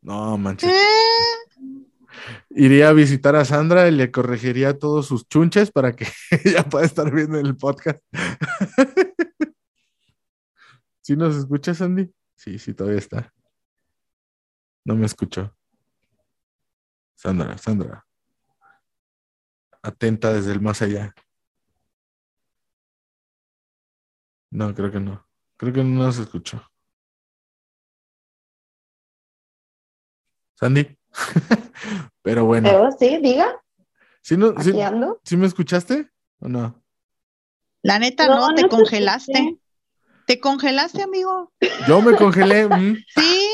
No, manches. Eh, Iría a visitar a Sandra y le corregiría todos sus chunches para que ella pueda estar viendo el podcast. ¿Sí nos escuchas, Andy? Sí, sí, todavía está. No me escuchó. Sandra, Sandra. Atenta desde el más allá. No, creo que no. Creo que no nos escuchó. Sandy. Pero bueno. Pero sí, diga, ¿Sí, no, sí, me escuchaste o no? la neta No, no, no te te congelaste. escuché. Te congelaste, amigo. Yo me congelé. mm. Sí.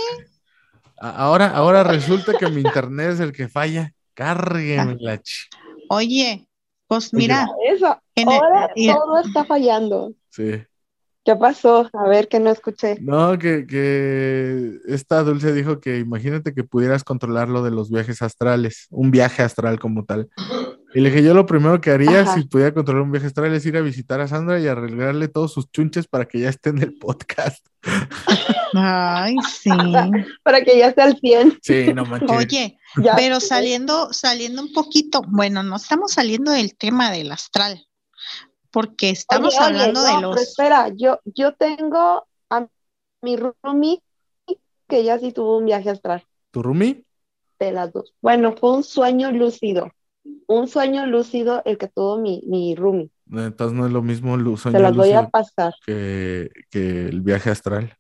Ahora, ahora resulta que mi internet es el que falla. Cárgueme la ch- Oye, pues mira, Eso, el- ahora todo está fallando. Sí. ¿Qué pasó? A ver, que no escuché. No, que, que esta Dulce dijo que imagínate que pudieras controlar lo de los viajes astrales, un viaje astral como tal. Y le dije, yo lo primero que haría Ajá. si pudiera controlar un viaje astral es ir a visitar a Sandra y arreglarle todos sus chunches para que ya esté en el podcast. ay, sí. Para que ya esté al 100. Sí, no manches. Oye, Ya. pero saliendo, saliendo un poquito, bueno, no estamos saliendo del tema del astral, porque estamos Oye, oye, hablando no, de pero los. espera, yo, yo tengo a mi roomie que ya sí tuvo un viaje astral ¿Tu roomie? de las dos. Bueno, fue un sueño lúcido. Un sueño lúcido el que tuvo mi, mi roomie. Entonces no es lo mismo Se sueño las voy a lúcido pasar. que, que el viaje astral.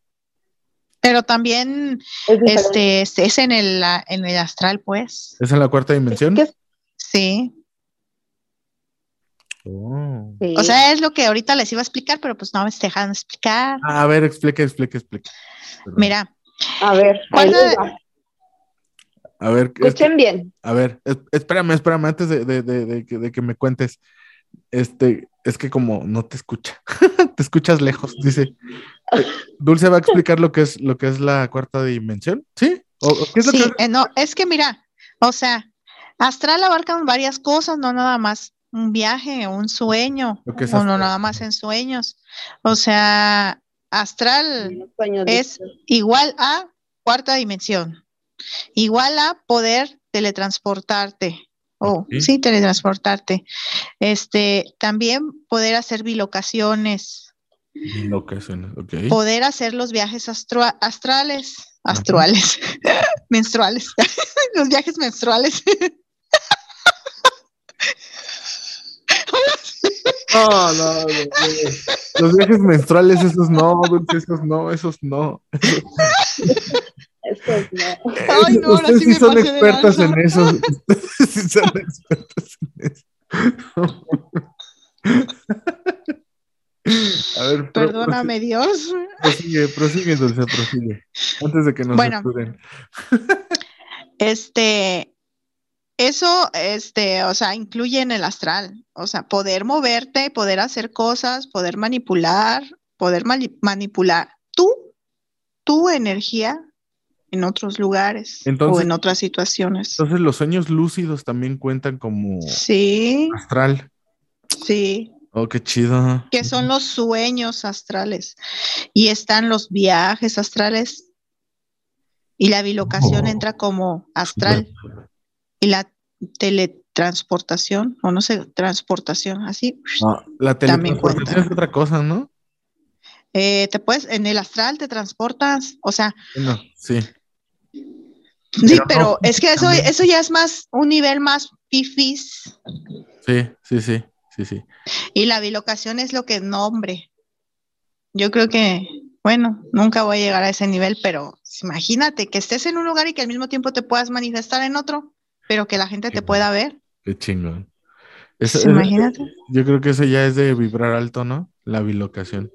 Pero también Es este, es, en el, en el astral, pues. ¿Es en la cuarta dimensión? que Sí. Oh. sí. O sea, es lo que ahorita les iba a explicar, pero pues no me dejan explicar. Ah, a ver, explica, explica, explica. Perdón. Mira, a ver, ¿cuál ahí de- les va. A ver, es escuchen bien. a ver, es- espérame, espérame, antes de, de- de- de que, de que me cuentes. Este, es que como no te escucha, te escuchas lejos, dice. Dulce va a explicar lo que es lo que es la cuarta dimensión, ¿sí? ¿O, qué es lo sí, que eh, no, es que mira, o sea, astral abarcan varias cosas, no nada más un viaje un sueño, Lo que es o no nada más en sueños. O sea, astral es igual a cuarta dimensión, igual a poder teletransportarte. Oh, Ok. sí, teletransportarte. Este, también poder hacer bilocaciones, Lo que suena, ok. poder hacer los viajes astrales, astrales, menstruales, los viajes menstruales. No, no, no, no. Los viajes menstruales, esos no, Dulce, esos no, esos no. Eso es, no. Ay, no, ahora Ustedes sí sí me son pasé expertas en eso. Ustedes sí son expertas en eso. A ver, pro- Perdóname, Dios. Prosigue, prosigue, Dulce, prosigue. Antes de que nos Bueno. Este, eso, este, o sea, incluye en el astral, o sea, poder moverte, poder hacer cosas, poder manipular, poder mani- manipular tú, tu energía en otros lugares o en otras situaciones. Entonces, los sueños lúcidos también cuentan como Sí, astral. sí, Oh, qué chido. que son los sueños astrales y están los viajes astrales y la bilocación Oh. entra como astral. y la teletransportación, o no sé, transportación, así. No, la También teletransportación es otra cosa, ¿no? Eh, te puedes, en el astral te transportas, o sea, No, sí. sí, Pero pero no, es que eso, también. eso ya es más, un nivel más pifis, Sí, sí, sí, sí, sí. y la bilocación es lo que nombre. Yo creo que Bueno, nunca voy a llegar a ese nivel, pero imagínate que estés en un lugar y que al mismo tiempo te puedas manifestar en otro, pero que la gente te pueda ver. Qué chingón. Pues Eso- imagínate. yo creo que eso ya es de vibrar alto, ¿no? La bilocación.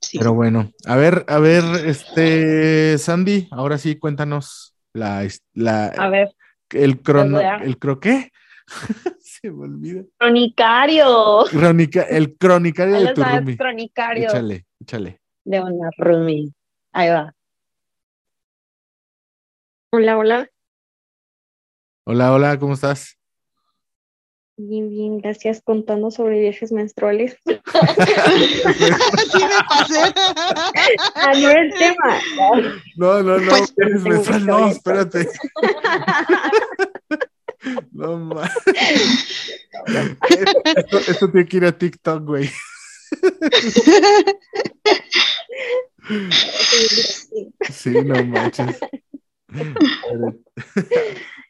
Sí. Pero bueno, a ver, a ver, este, Sandy, ahora sí, cuéntanos la, la, A ver, el crono, a- el croqué. Se me olvida. cronicario. Crónica, el cronicario Ahí de tu roomie. cronicario Échale, échale. de una roomie. Ahí va. Hola, hola. Hola, hola, ¿cómo estás? Bien, bien, gracias. Contando sobre viajes menstruales. Sí me pasé. Ah, no el tema. No, no, no, Pues- menstrual, mucho no, espérate. No ma- Esto, esto tiene que ir a TikTok, güey. Sí, no manches. A ver,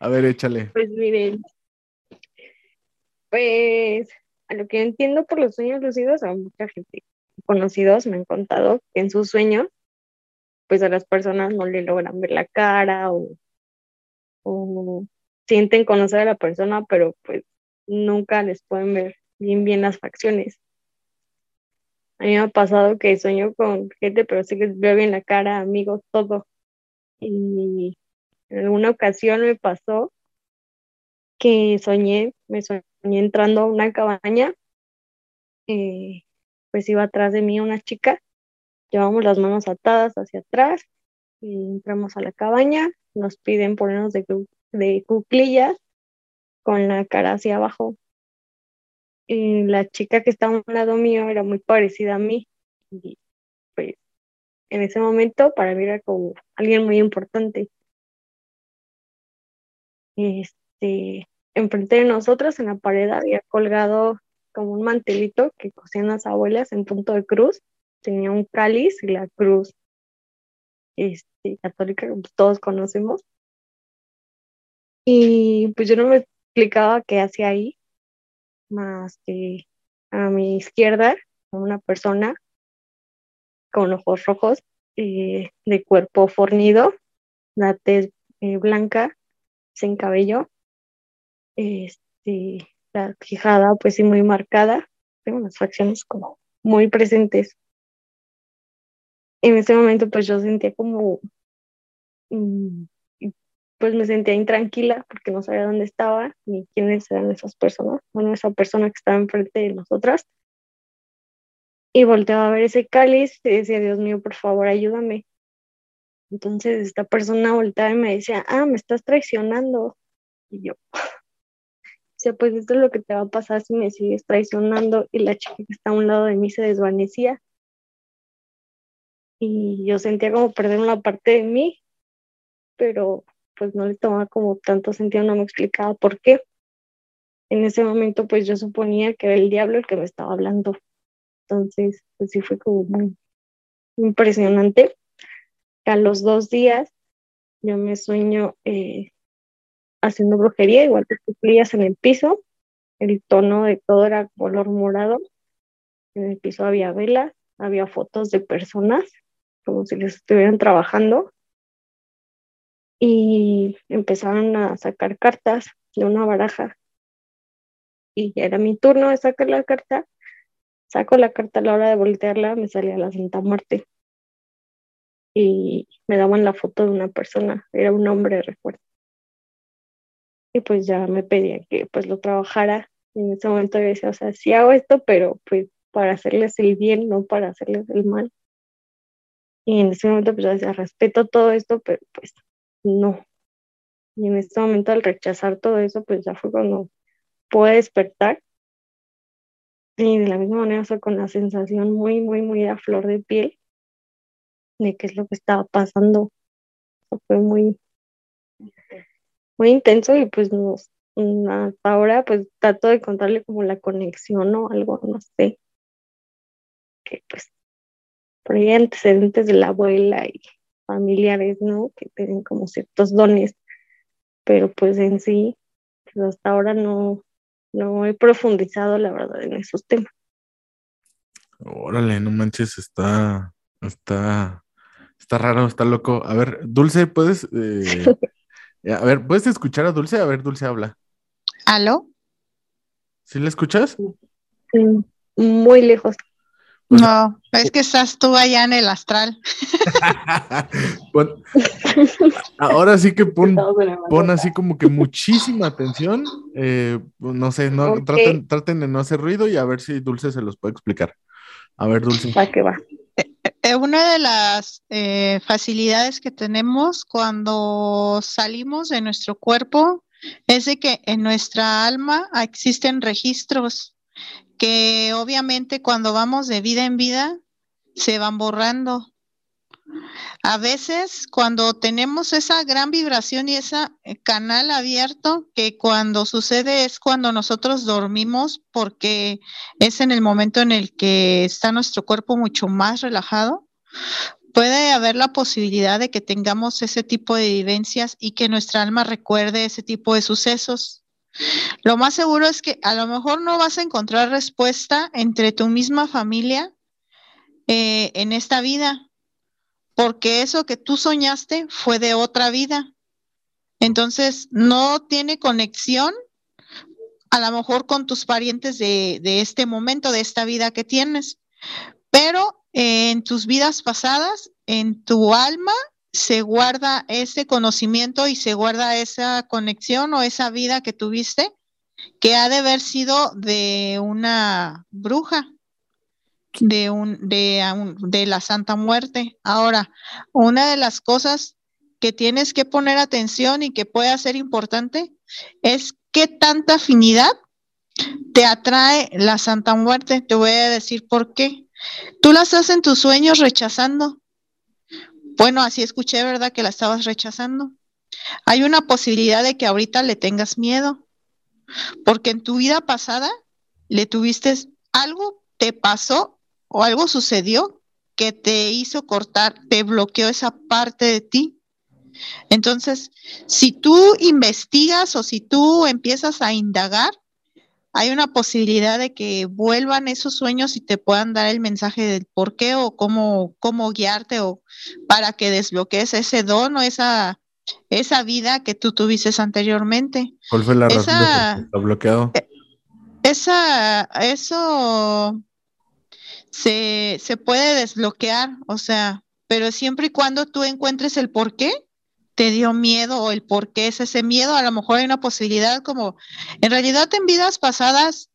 a ver, échale. Pues miren, pues a lo que entiendo por los sueños lúcidos, a mucha gente conocidos me han contado que en sus sueños, pues a las personas no le logran ver la cara o, o sienten conocer a la persona, pero pues nunca les pueden ver bien bien las facciones. A mí me ha pasado que sueño con gente, pero sí les veo bien la cara, amigos, todo. Y en alguna ocasión me pasó que soñé, me soñé entrando a una cabaña, eh, pues iba atrás de mí una chica, llevamos las manos atadas hacia atrás y entramos a la cabaña, nos piden ponernos de, de cuclillas con la cara hacia abajo. Y la chica que estaba a un lado mío era muy parecida a mí pues en ese momento para mí era como alguien muy importante. Este, enfrente de nosotros en la pared había colgado como un mantelito que cosían las abuelas en punto de cruz. Tenía un cáliz y la cruz este, católica que todos conocemos. Y pues yo no me explicaba qué hacía ahí, más que a mi izquierda una persona con ojos rojos, eh, de cuerpo fornido, la tez eh, blanca, sin cabello, este, la quijada pues sí muy marcada, tengo las facciones como muy presentes. En ese momento pues yo sentía como, mm, y, pues me sentía intranquila porque no sabía dónde estaba ni quiénes eran esas personas, bueno, esa persona que estaba enfrente de nosotras. Y volteaba a ver ese cáliz y decía, Dios mío, por favor, ayúdame. Entonces esta persona volteaba y me decía, ah, me estás traicionando. Y yo, decía, pues esto es lo que te va a pasar si me sigues traicionando. Y la chica que está a un lado de mí se desvanecía. Y yo sentía como perder una parte de mí, pero pues no le tomaba como tanto sentido, no me explicaba por qué. En ese momento pues yo suponía que era el diablo el que me estaba hablando. Entonces, pues sí fue como muy impresionante. A los dos días yo me sueño eh, haciendo brujería, igual que cuclillas en el piso. El tono de todo era color morado. En el piso había velas, había fotos de personas, como si les estuvieran trabajando. Y empezaron a sacar cartas de una baraja. Y era mi turno de sacar la carta saco la carta a la hora de voltearla, me salía la Santa Muerte. Y me daban la foto de una persona, era un hombre, recuerdo. Y pues ya me pedían que pues lo trabajara. Y en ese momento yo decía, o sea, sí hago esto, pero pues para hacerles el bien, no para hacerles el mal. Y en ese momento pues yo decía, respeto todo esto, pero pues no. Y en este momento al rechazar todo eso, pues ya fue cuando pude despertar y de la misma manera, o con la sensación muy, muy, muy a flor de piel de qué es lo que estaba pasando. Fue muy, muy intenso y pues nos, hasta ahora pues trato de encontrarle como la conexión o algo, no sé. Que pues por ahí antecedentes de la abuela y familiares, ¿no? Que tienen como ciertos dones, pero pues en sí, pues hasta ahora no, no he profundizado, la verdad, en esos temas. Órale, no manches, está, Está, está raro, está loco. A ver, Dulce, ¿puedes? eh, a ver, ¿puedes escuchar a Dulce? A ver, Dulce habla. ¿Aló? ¿Sí la escuchas? Mm, Muy lejos. No, es que estás tú allá en el astral. Pon- ahora sí que pon, pon así como que muchísima atención. eh, no sé, no, traten, traten de no hacer ruido y a ver si Dulce se los puede explicar. A ver, Dulce. Va que va. Eh, Una de las eh, facilidades que tenemos cuando salimos de nuestro cuerpo es de que en nuestra alma existen registros que obviamente cuando vamos de vida en vida se van borrando. A veces cuando tenemos esa gran vibración y ese canal abierto, que cuando sucede es cuando nosotros dormimos porque es en el momento en el que está nuestro cuerpo mucho más relajado, puede haber la posibilidad de que tengamos ese tipo de vivencias y que nuestra alma recuerde ese tipo de sucesos. Lo más seguro es que a lo mejor no vas a encontrar respuesta entre tu misma familia eh, en esta vida, porque eso que tú soñaste fue de otra vida. Entonces, no tiene conexión a lo mejor con tus parientes de, este momento, de esta vida que tienes, pero eh, en tus vidas pasadas, en tu alma, se guarda ese conocimiento y se guarda esa conexión o esa vida que tuviste que ha de haber sido de una bruja, de, un, de, de la Santa Muerte. Ahora, una de las cosas que tienes que poner atención y que puede ser importante es qué tanta afinidad te atrae la Santa Muerte. Te voy a decir por qué. Tú la estás en tus sueños rechazando. Bueno, así escuché, ¿verdad? Que la estabas rechazando. Hay una posibilidad de que ahorita le tengas miedo, porque en tu vida pasada le tuviste algo, te pasó o algo sucedió que te hizo cortar, te bloqueó esa parte de ti. Entonces, si tú investigas o si tú empiezas a indagar, hay una posibilidad de que vuelvan esos sueños y te puedan dar el mensaje del por qué o cómo, cómo guiarte o para que desbloquees ese don o esa, esa vida que tú tuviste anteriormente. ¿Cuál fue la razón de Esa- que está bloqueado? Esa, eso se, se puede desbloquear, o sea, pero siempre y cuando tú encuentres el por qué te dio miedo o el por qué es ese miedo, a lo mejor hay una posibilidad como, en realidad en vidas pasadas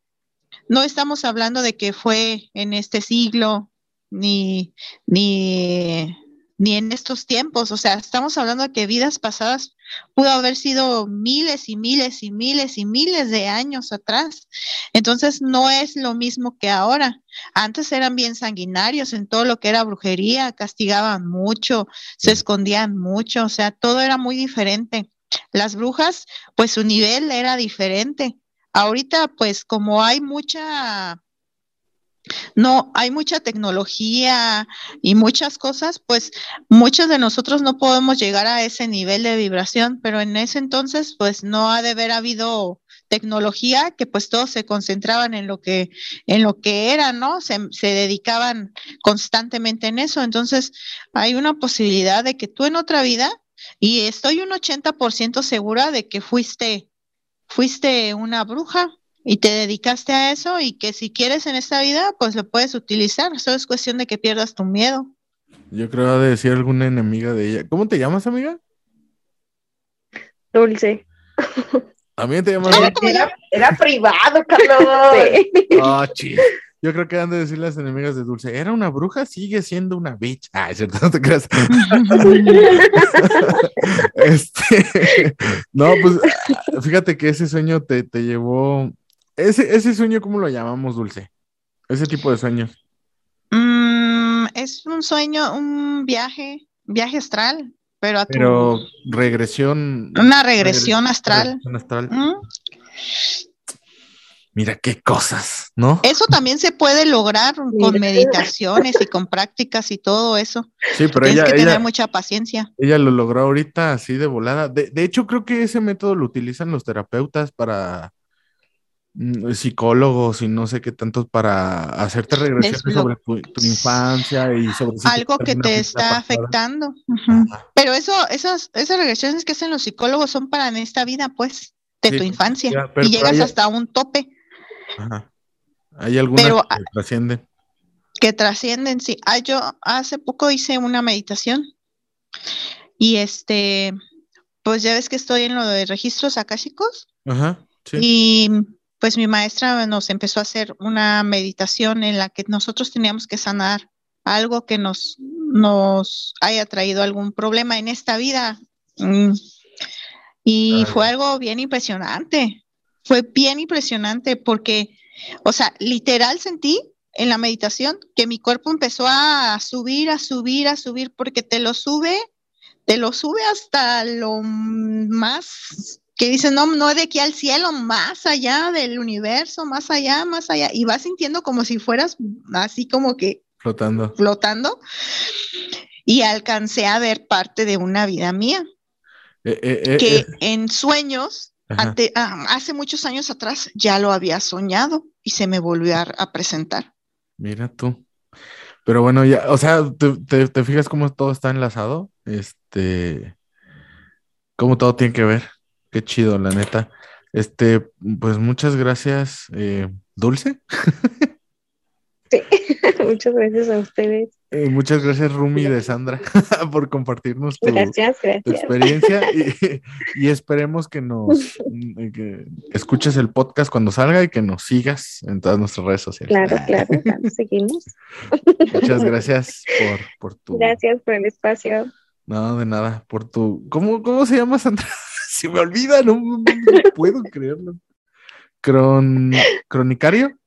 no estamos hablando de que fue en este siglo ni, ni, ni en estos tiempos, o sea, estamos hablando de que vidas pasadas pudo haber sido miles y miles y miles y miles de años atrás. Entonces no es lo mismo que ahora. Antes eran bien sanguinarios en todo lo que era brujería, castigaban mucho, se escondían mucho, o sea, todo era muy diferente. Las brujas, pues su nivel era diferente. Ahorita, pues como hay mucha, no, hay mucha tecnología y muchas cosas, pues muchos de nosotros no podemos llegar a ese nivel de vibración, pero en ese entonces, pues no ha de haber habido tecnología que pues todos se concentraban en lo que en lo que era, ¿no? Se, se dedicaban constantemente en eso. Entonces, hay una posibilidad de que tú en otra vida, y estoy un 80% segura de que fuiste, fuiste una bruja y te dedicaste a eso y que si quieres en esta vida, pues lo puedes utilizar. Solo es cuestión de que pierdas tu miedo. Yo creo ha de decir alguna enemiga de ella. ¿Cómo te llamas, amiga? Dulce. ¿También te llamas? Ah, como Era, era privado, Carlos. Oh, chis. Yo creo que han de decir las enemigas de Dulce. Era una bruja, sigue siendo una bitch. Ah, es cierto, no te creas. Este, no, pues fíjate que ese sueño te, te llevó. Ese, ese sueño, ¿cómo lo llamamos, Dulce? Ese tipo de sueños. Mm, es un sueño, un viaje, viaje astral, pero a tu- Pero regresión. una regresión astral. regresión astral. Mm, Mira qué cosas, ¿no? Eso también se puede lograr con meditaciones y con prácticas y todo eso. Sí, pero Tienes ella, que tener ella, mucha paciencia. ella lo logró ahorita así de volada. De, de hecho, creo que ese método lo utilizan los terapeutas para, psicólogos y no sé qué tantos para hacerte regresiones Desblo- sobre tu, tu infancia y sobre si Algo que te está afectando. Pero eso, esas, esas regresiones que hacen los psicólogos son para en esta vida, pues, de Sí, tu infancia. ya, pero- y llegas hay- hasta un tope Ajá. Hay algunas Pero, que trascienden. que trascienden, sí. Ah, yo hace poco hice una meditación y este, pues ya ves que estoy en lo de registros akáshicos Ajá, sí. y pues mi maestra nos empezó a hacer una meditación en la que nosotros teníamos que sanar algo que nos, nos haya traído algún problema en esta vida. Mm. Y Ay. fue algo bien impresionante. Fue bien impresionante porque, o sea, literal sentí en la meditación que mi cuerpo empezó a subir, a subir, a subir, porque te lo sube, te lo sube hasta lo más que dices, no, no de aquí al cielo, más allá del universo, más allá, más allá, y vas sintiendo como si fueras así como que Flotando. flotando, y alcancé a ver parte de una vida mía, Eh, eh, eh, que eh, en sueños, ante- ah, hace muchos años atrás, ya lo había soñado y se me volvió a, a presentar. Mira tú. Pero bueno, ya, o sea, ¿te, te, te fijas cómo todo está enlazado? Este, cómo todo tiene que ver. Qué chido, la neta. Este, pues muchas gracias, eh, Dulce. Sí. Muchas gracias a ustedes. Eh, muchas gracias, Rumi de Sandra, por compartirnos tu, Gracias, tu gracias. experiencia y, y esperemos que nos que escuches el podcast cuando salga y que nos sigas en todas nuestras redes sociales. Claro, claro, claro, seguimos. Muchas gracias por, por tu. Gracias por el espacio. No, de nada, por tu. ¿Cómo, cómo se llama Sandra? Se me olvida, no, no puedo creerlo. Cron... ¿Cronicario?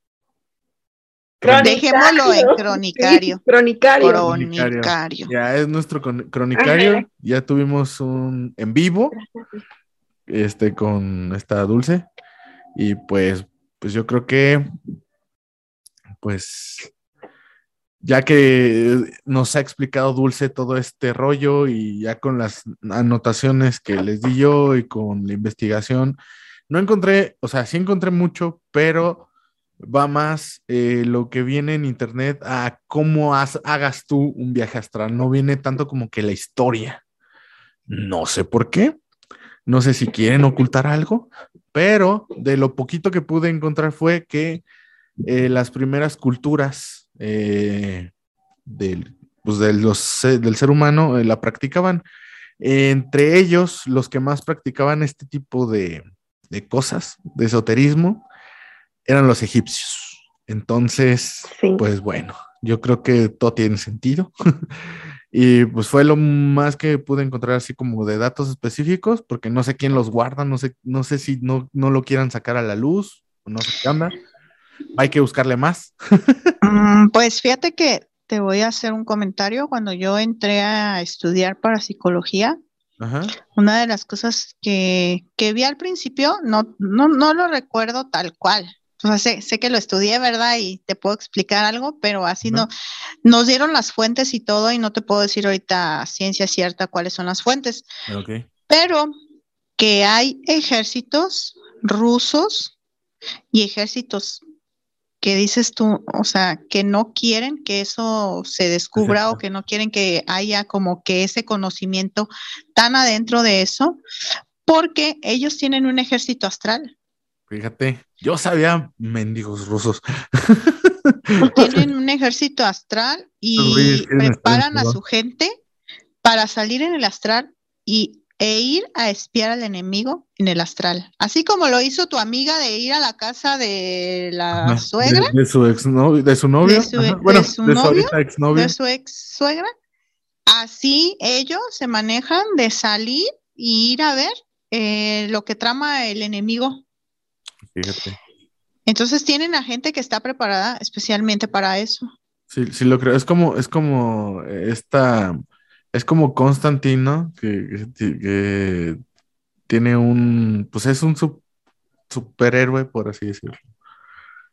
Dejémoslo en cronicario. Cronicario. Cronicario. Ya es nuestro cronicario. Ajá. Ya tuvimos un en vivo este con esta dulce. Y pues, pues yo creo que pues ya que nos ha explicado Dulce todo este rollo y ya con las anotaciones que les di yo y con la investigación, no encontré, o sea, sí encontré mucho, pero va más eh, lo que viene en internet a cómo has- hagas tú un viaje astral, no viene tanto como que la historia. No sé por qué, no sé si quieren ocultar algo, pero de lo poquito que pude encontrar fue que eh, las primeras culturas eh, del, pues, de los, eh, del ser humano eh, la practicaban. Entre ellos, los que más practicaban este tipo de, de cosas, de esoterismo, eran los egipcios. Entonces, Sí. pues bueno, yo creo que todo tiene sentido. y pues fue lo más que pude encontrar así como de datos específicos, porque no sé quién los guarda, no sé, no sé si no, no lo quieran sacar a la luz, o no sé qué. Hay que buscarle más. Mm, Pues fíjate que te voy a hacer un comentario. Cuando yo entré a estudiar para psicología, Ajá. una de las cosas que, que vi al principio, no, no, no lo recuerdo tal cual. O sea, sé, sé que lo estudié, ¿verdad? Y te puedo explicar algo, pero así no. Nos dieron las fuentes y todo, y no te puedo decir ahorita ciencia cierta cuáles son las fuentes, pero que hay ejércitos rusos y ejércitos que dices tú, o sea, que no quieren que eso se descubra o que no quieren que haya como que ese conocimiento tan adentro de eso, porque ellos tienen un ejército astral, Fíjate, yo sabía mendigos rusos. tienen un ejército astral y preparan a su gente para salir en el astral y e ir a espiar al enemigo en el astral, así como lo hizo tu amiga de ir a la casa de la suegra. De, de su de su novio. De su- ajá, de bueno, su de su novio, de su ex suegra. Así ellos se manejan de salir y ir a ver eh, lo que trama el enemigo. Fíjate. Entonces tienen a gente que está preparada especialmente para eso. Sí, sí lo creo. Es como, es como esta, es como Constantino, que, que- que tiene un, pues es un sup- superhéroe, por así decirlo.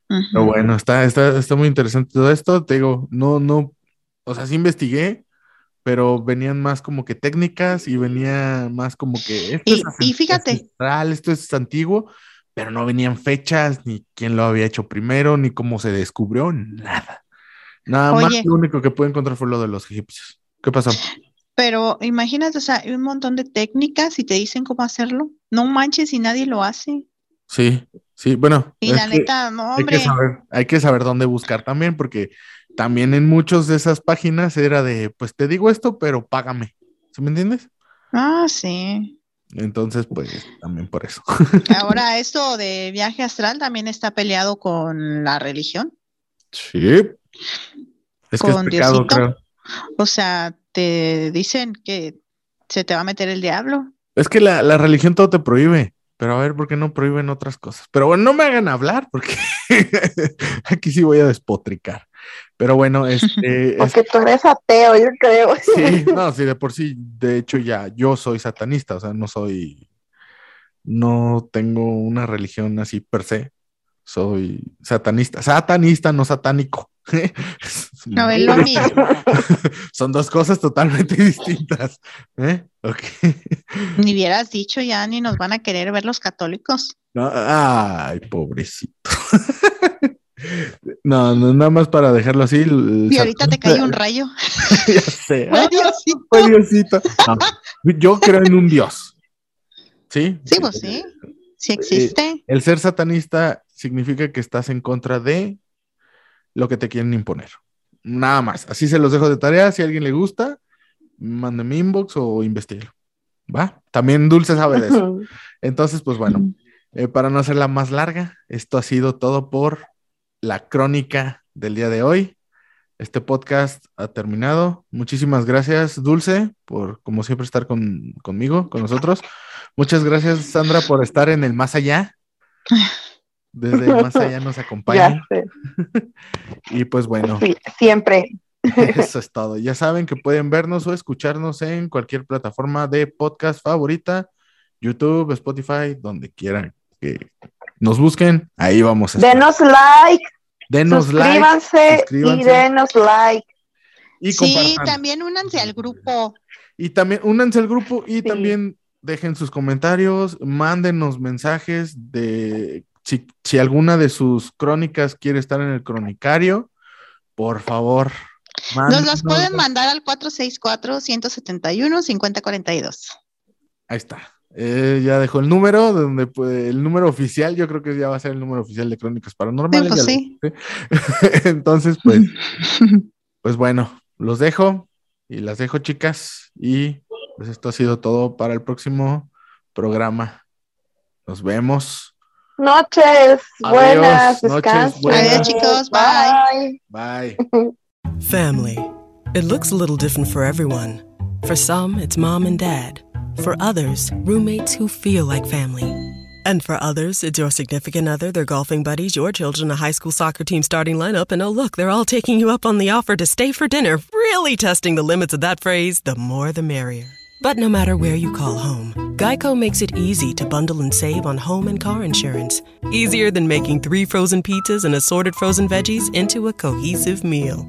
Pero bueno, está, está, está muy interesante todo esto. Te digo, no, no, o sea, sí investigué, pero venían más como que técnicas y venía más como que esto Y- es y fíjate. ancestral, esto es antiguo, pero no venían fechas, ni quién lo había hecho primero, ni cómo se descubrió, nada. Nada más Oye. lo único que pude encontrar fue lo de los egipcios. ¿Qué pasó? Pero imagínate, o sea, hay un montón de técnicas y te dicen cómo hacerlo. No manches y nadie lo hace. Sí, sí, bueno. Y la que neta, no, hay que hombre. saber, hay que saber dónde buscar también, porque también en muchas de esas páginas era de, pues te digo esto, pero págame. ¿Sí me entiendes? Ah, sí. Entonces, pues también por eso. Ahora, esto de viaje astral también está peleado con la religión. Sí. Es que es Con pecado, Diosito. creo. O sea, te dicen que se te va a meter el diablo. Es que la, la religión todo te prohíbe, pero a ver por qué no prohíben otras cosas. Pero bueno, no me hagan hablar porque aquí sí voy a despotricar. Pero bueno, este, es- Porque tú eres ateo, yo creo. sí, no, sí, de por sí, de hecho ya yo soy satanista, o sea, no soy, no tengo una religión así per se, soy satanista, satanista, no satánico. No es lo mismo. Son dos cosas totalmente distintas. ¿eh? Ok. Ni hubieras dicho ya, ni nos van a querer ver los católicos. No, ay, pobrecito. No, no, nada más para dejarlo así. el Y ahorita te cae un rayo. Ya sé. Ay, Diosito. Ay, Diosito. No, yo creo en un Dios. ¿Sí? Sí, pues sí. Sí existe. El ser satanista significa que estás en contra de lo que te quieren imponer. Nada más. Así se los dejo de tarea. Si a alguien le gusta, mándeme inbox o investigue. ¿Va? También Dulce sabe de eso. Entonces, pues bueno, eh, para no hacerla más larga, esto ha sido todo por la crónica del día de hoy. Este podcast ha terminado. Muchísimas gracias, Dulce, por como siempre estar con, conmigo, con nosotros. Muchas gracias, Sandra, por estar en el más allá. Desde más allá nos acompaña. Ya sé. Y pues bueno, Sí, siempre. eso es todo. Ya saben que pueden vernos o escucharnos en cualquier plataforma de podcast favorita, YouTube, Spotify, donde quieran que nos busquen. Ahí vamos a estar. Denos like, Denos like suscríbanse, y denos like. y Sí, también únanse al grupo. Y también únanse al grupo y Sí. también dejen sus comentarios, mándenos mensajes de si, si alguna de sus crónicas quiere estar en el cronicario, por favor. Nos las pueden mandar al 464-171-5042. Ahí está. Eh, ya dejó el número, donde el número oficial, yo creo que ya va a ser el número oficial de Crónicas Paranormales. pues ya lo sí. Entonces, pues, pues bueno, los dejo y las dejo, chicas. Y pues esto ha sido todo para el próximo programa. Nos vemos. Noches, buenas, noches, descansen. buenas. Adiós, chicos, bye. Bye. Bye. Family. It looks a little different for everyone. For some, it's mom and dad. For others, roommates who feel like family. And for others, it's your significant other, their golfing buddies, your children, a high school soccer team starting lineup, and oh, look, they're all taking you up on the offer to stay for dinner, really testing the limits of that phrase the more the merrier. But no matter where you call home, Geico makes it easy to bundle and save on home and car insurance. Easier than making three frozen pizzas and assorted frozen veggies into a cohesive meal.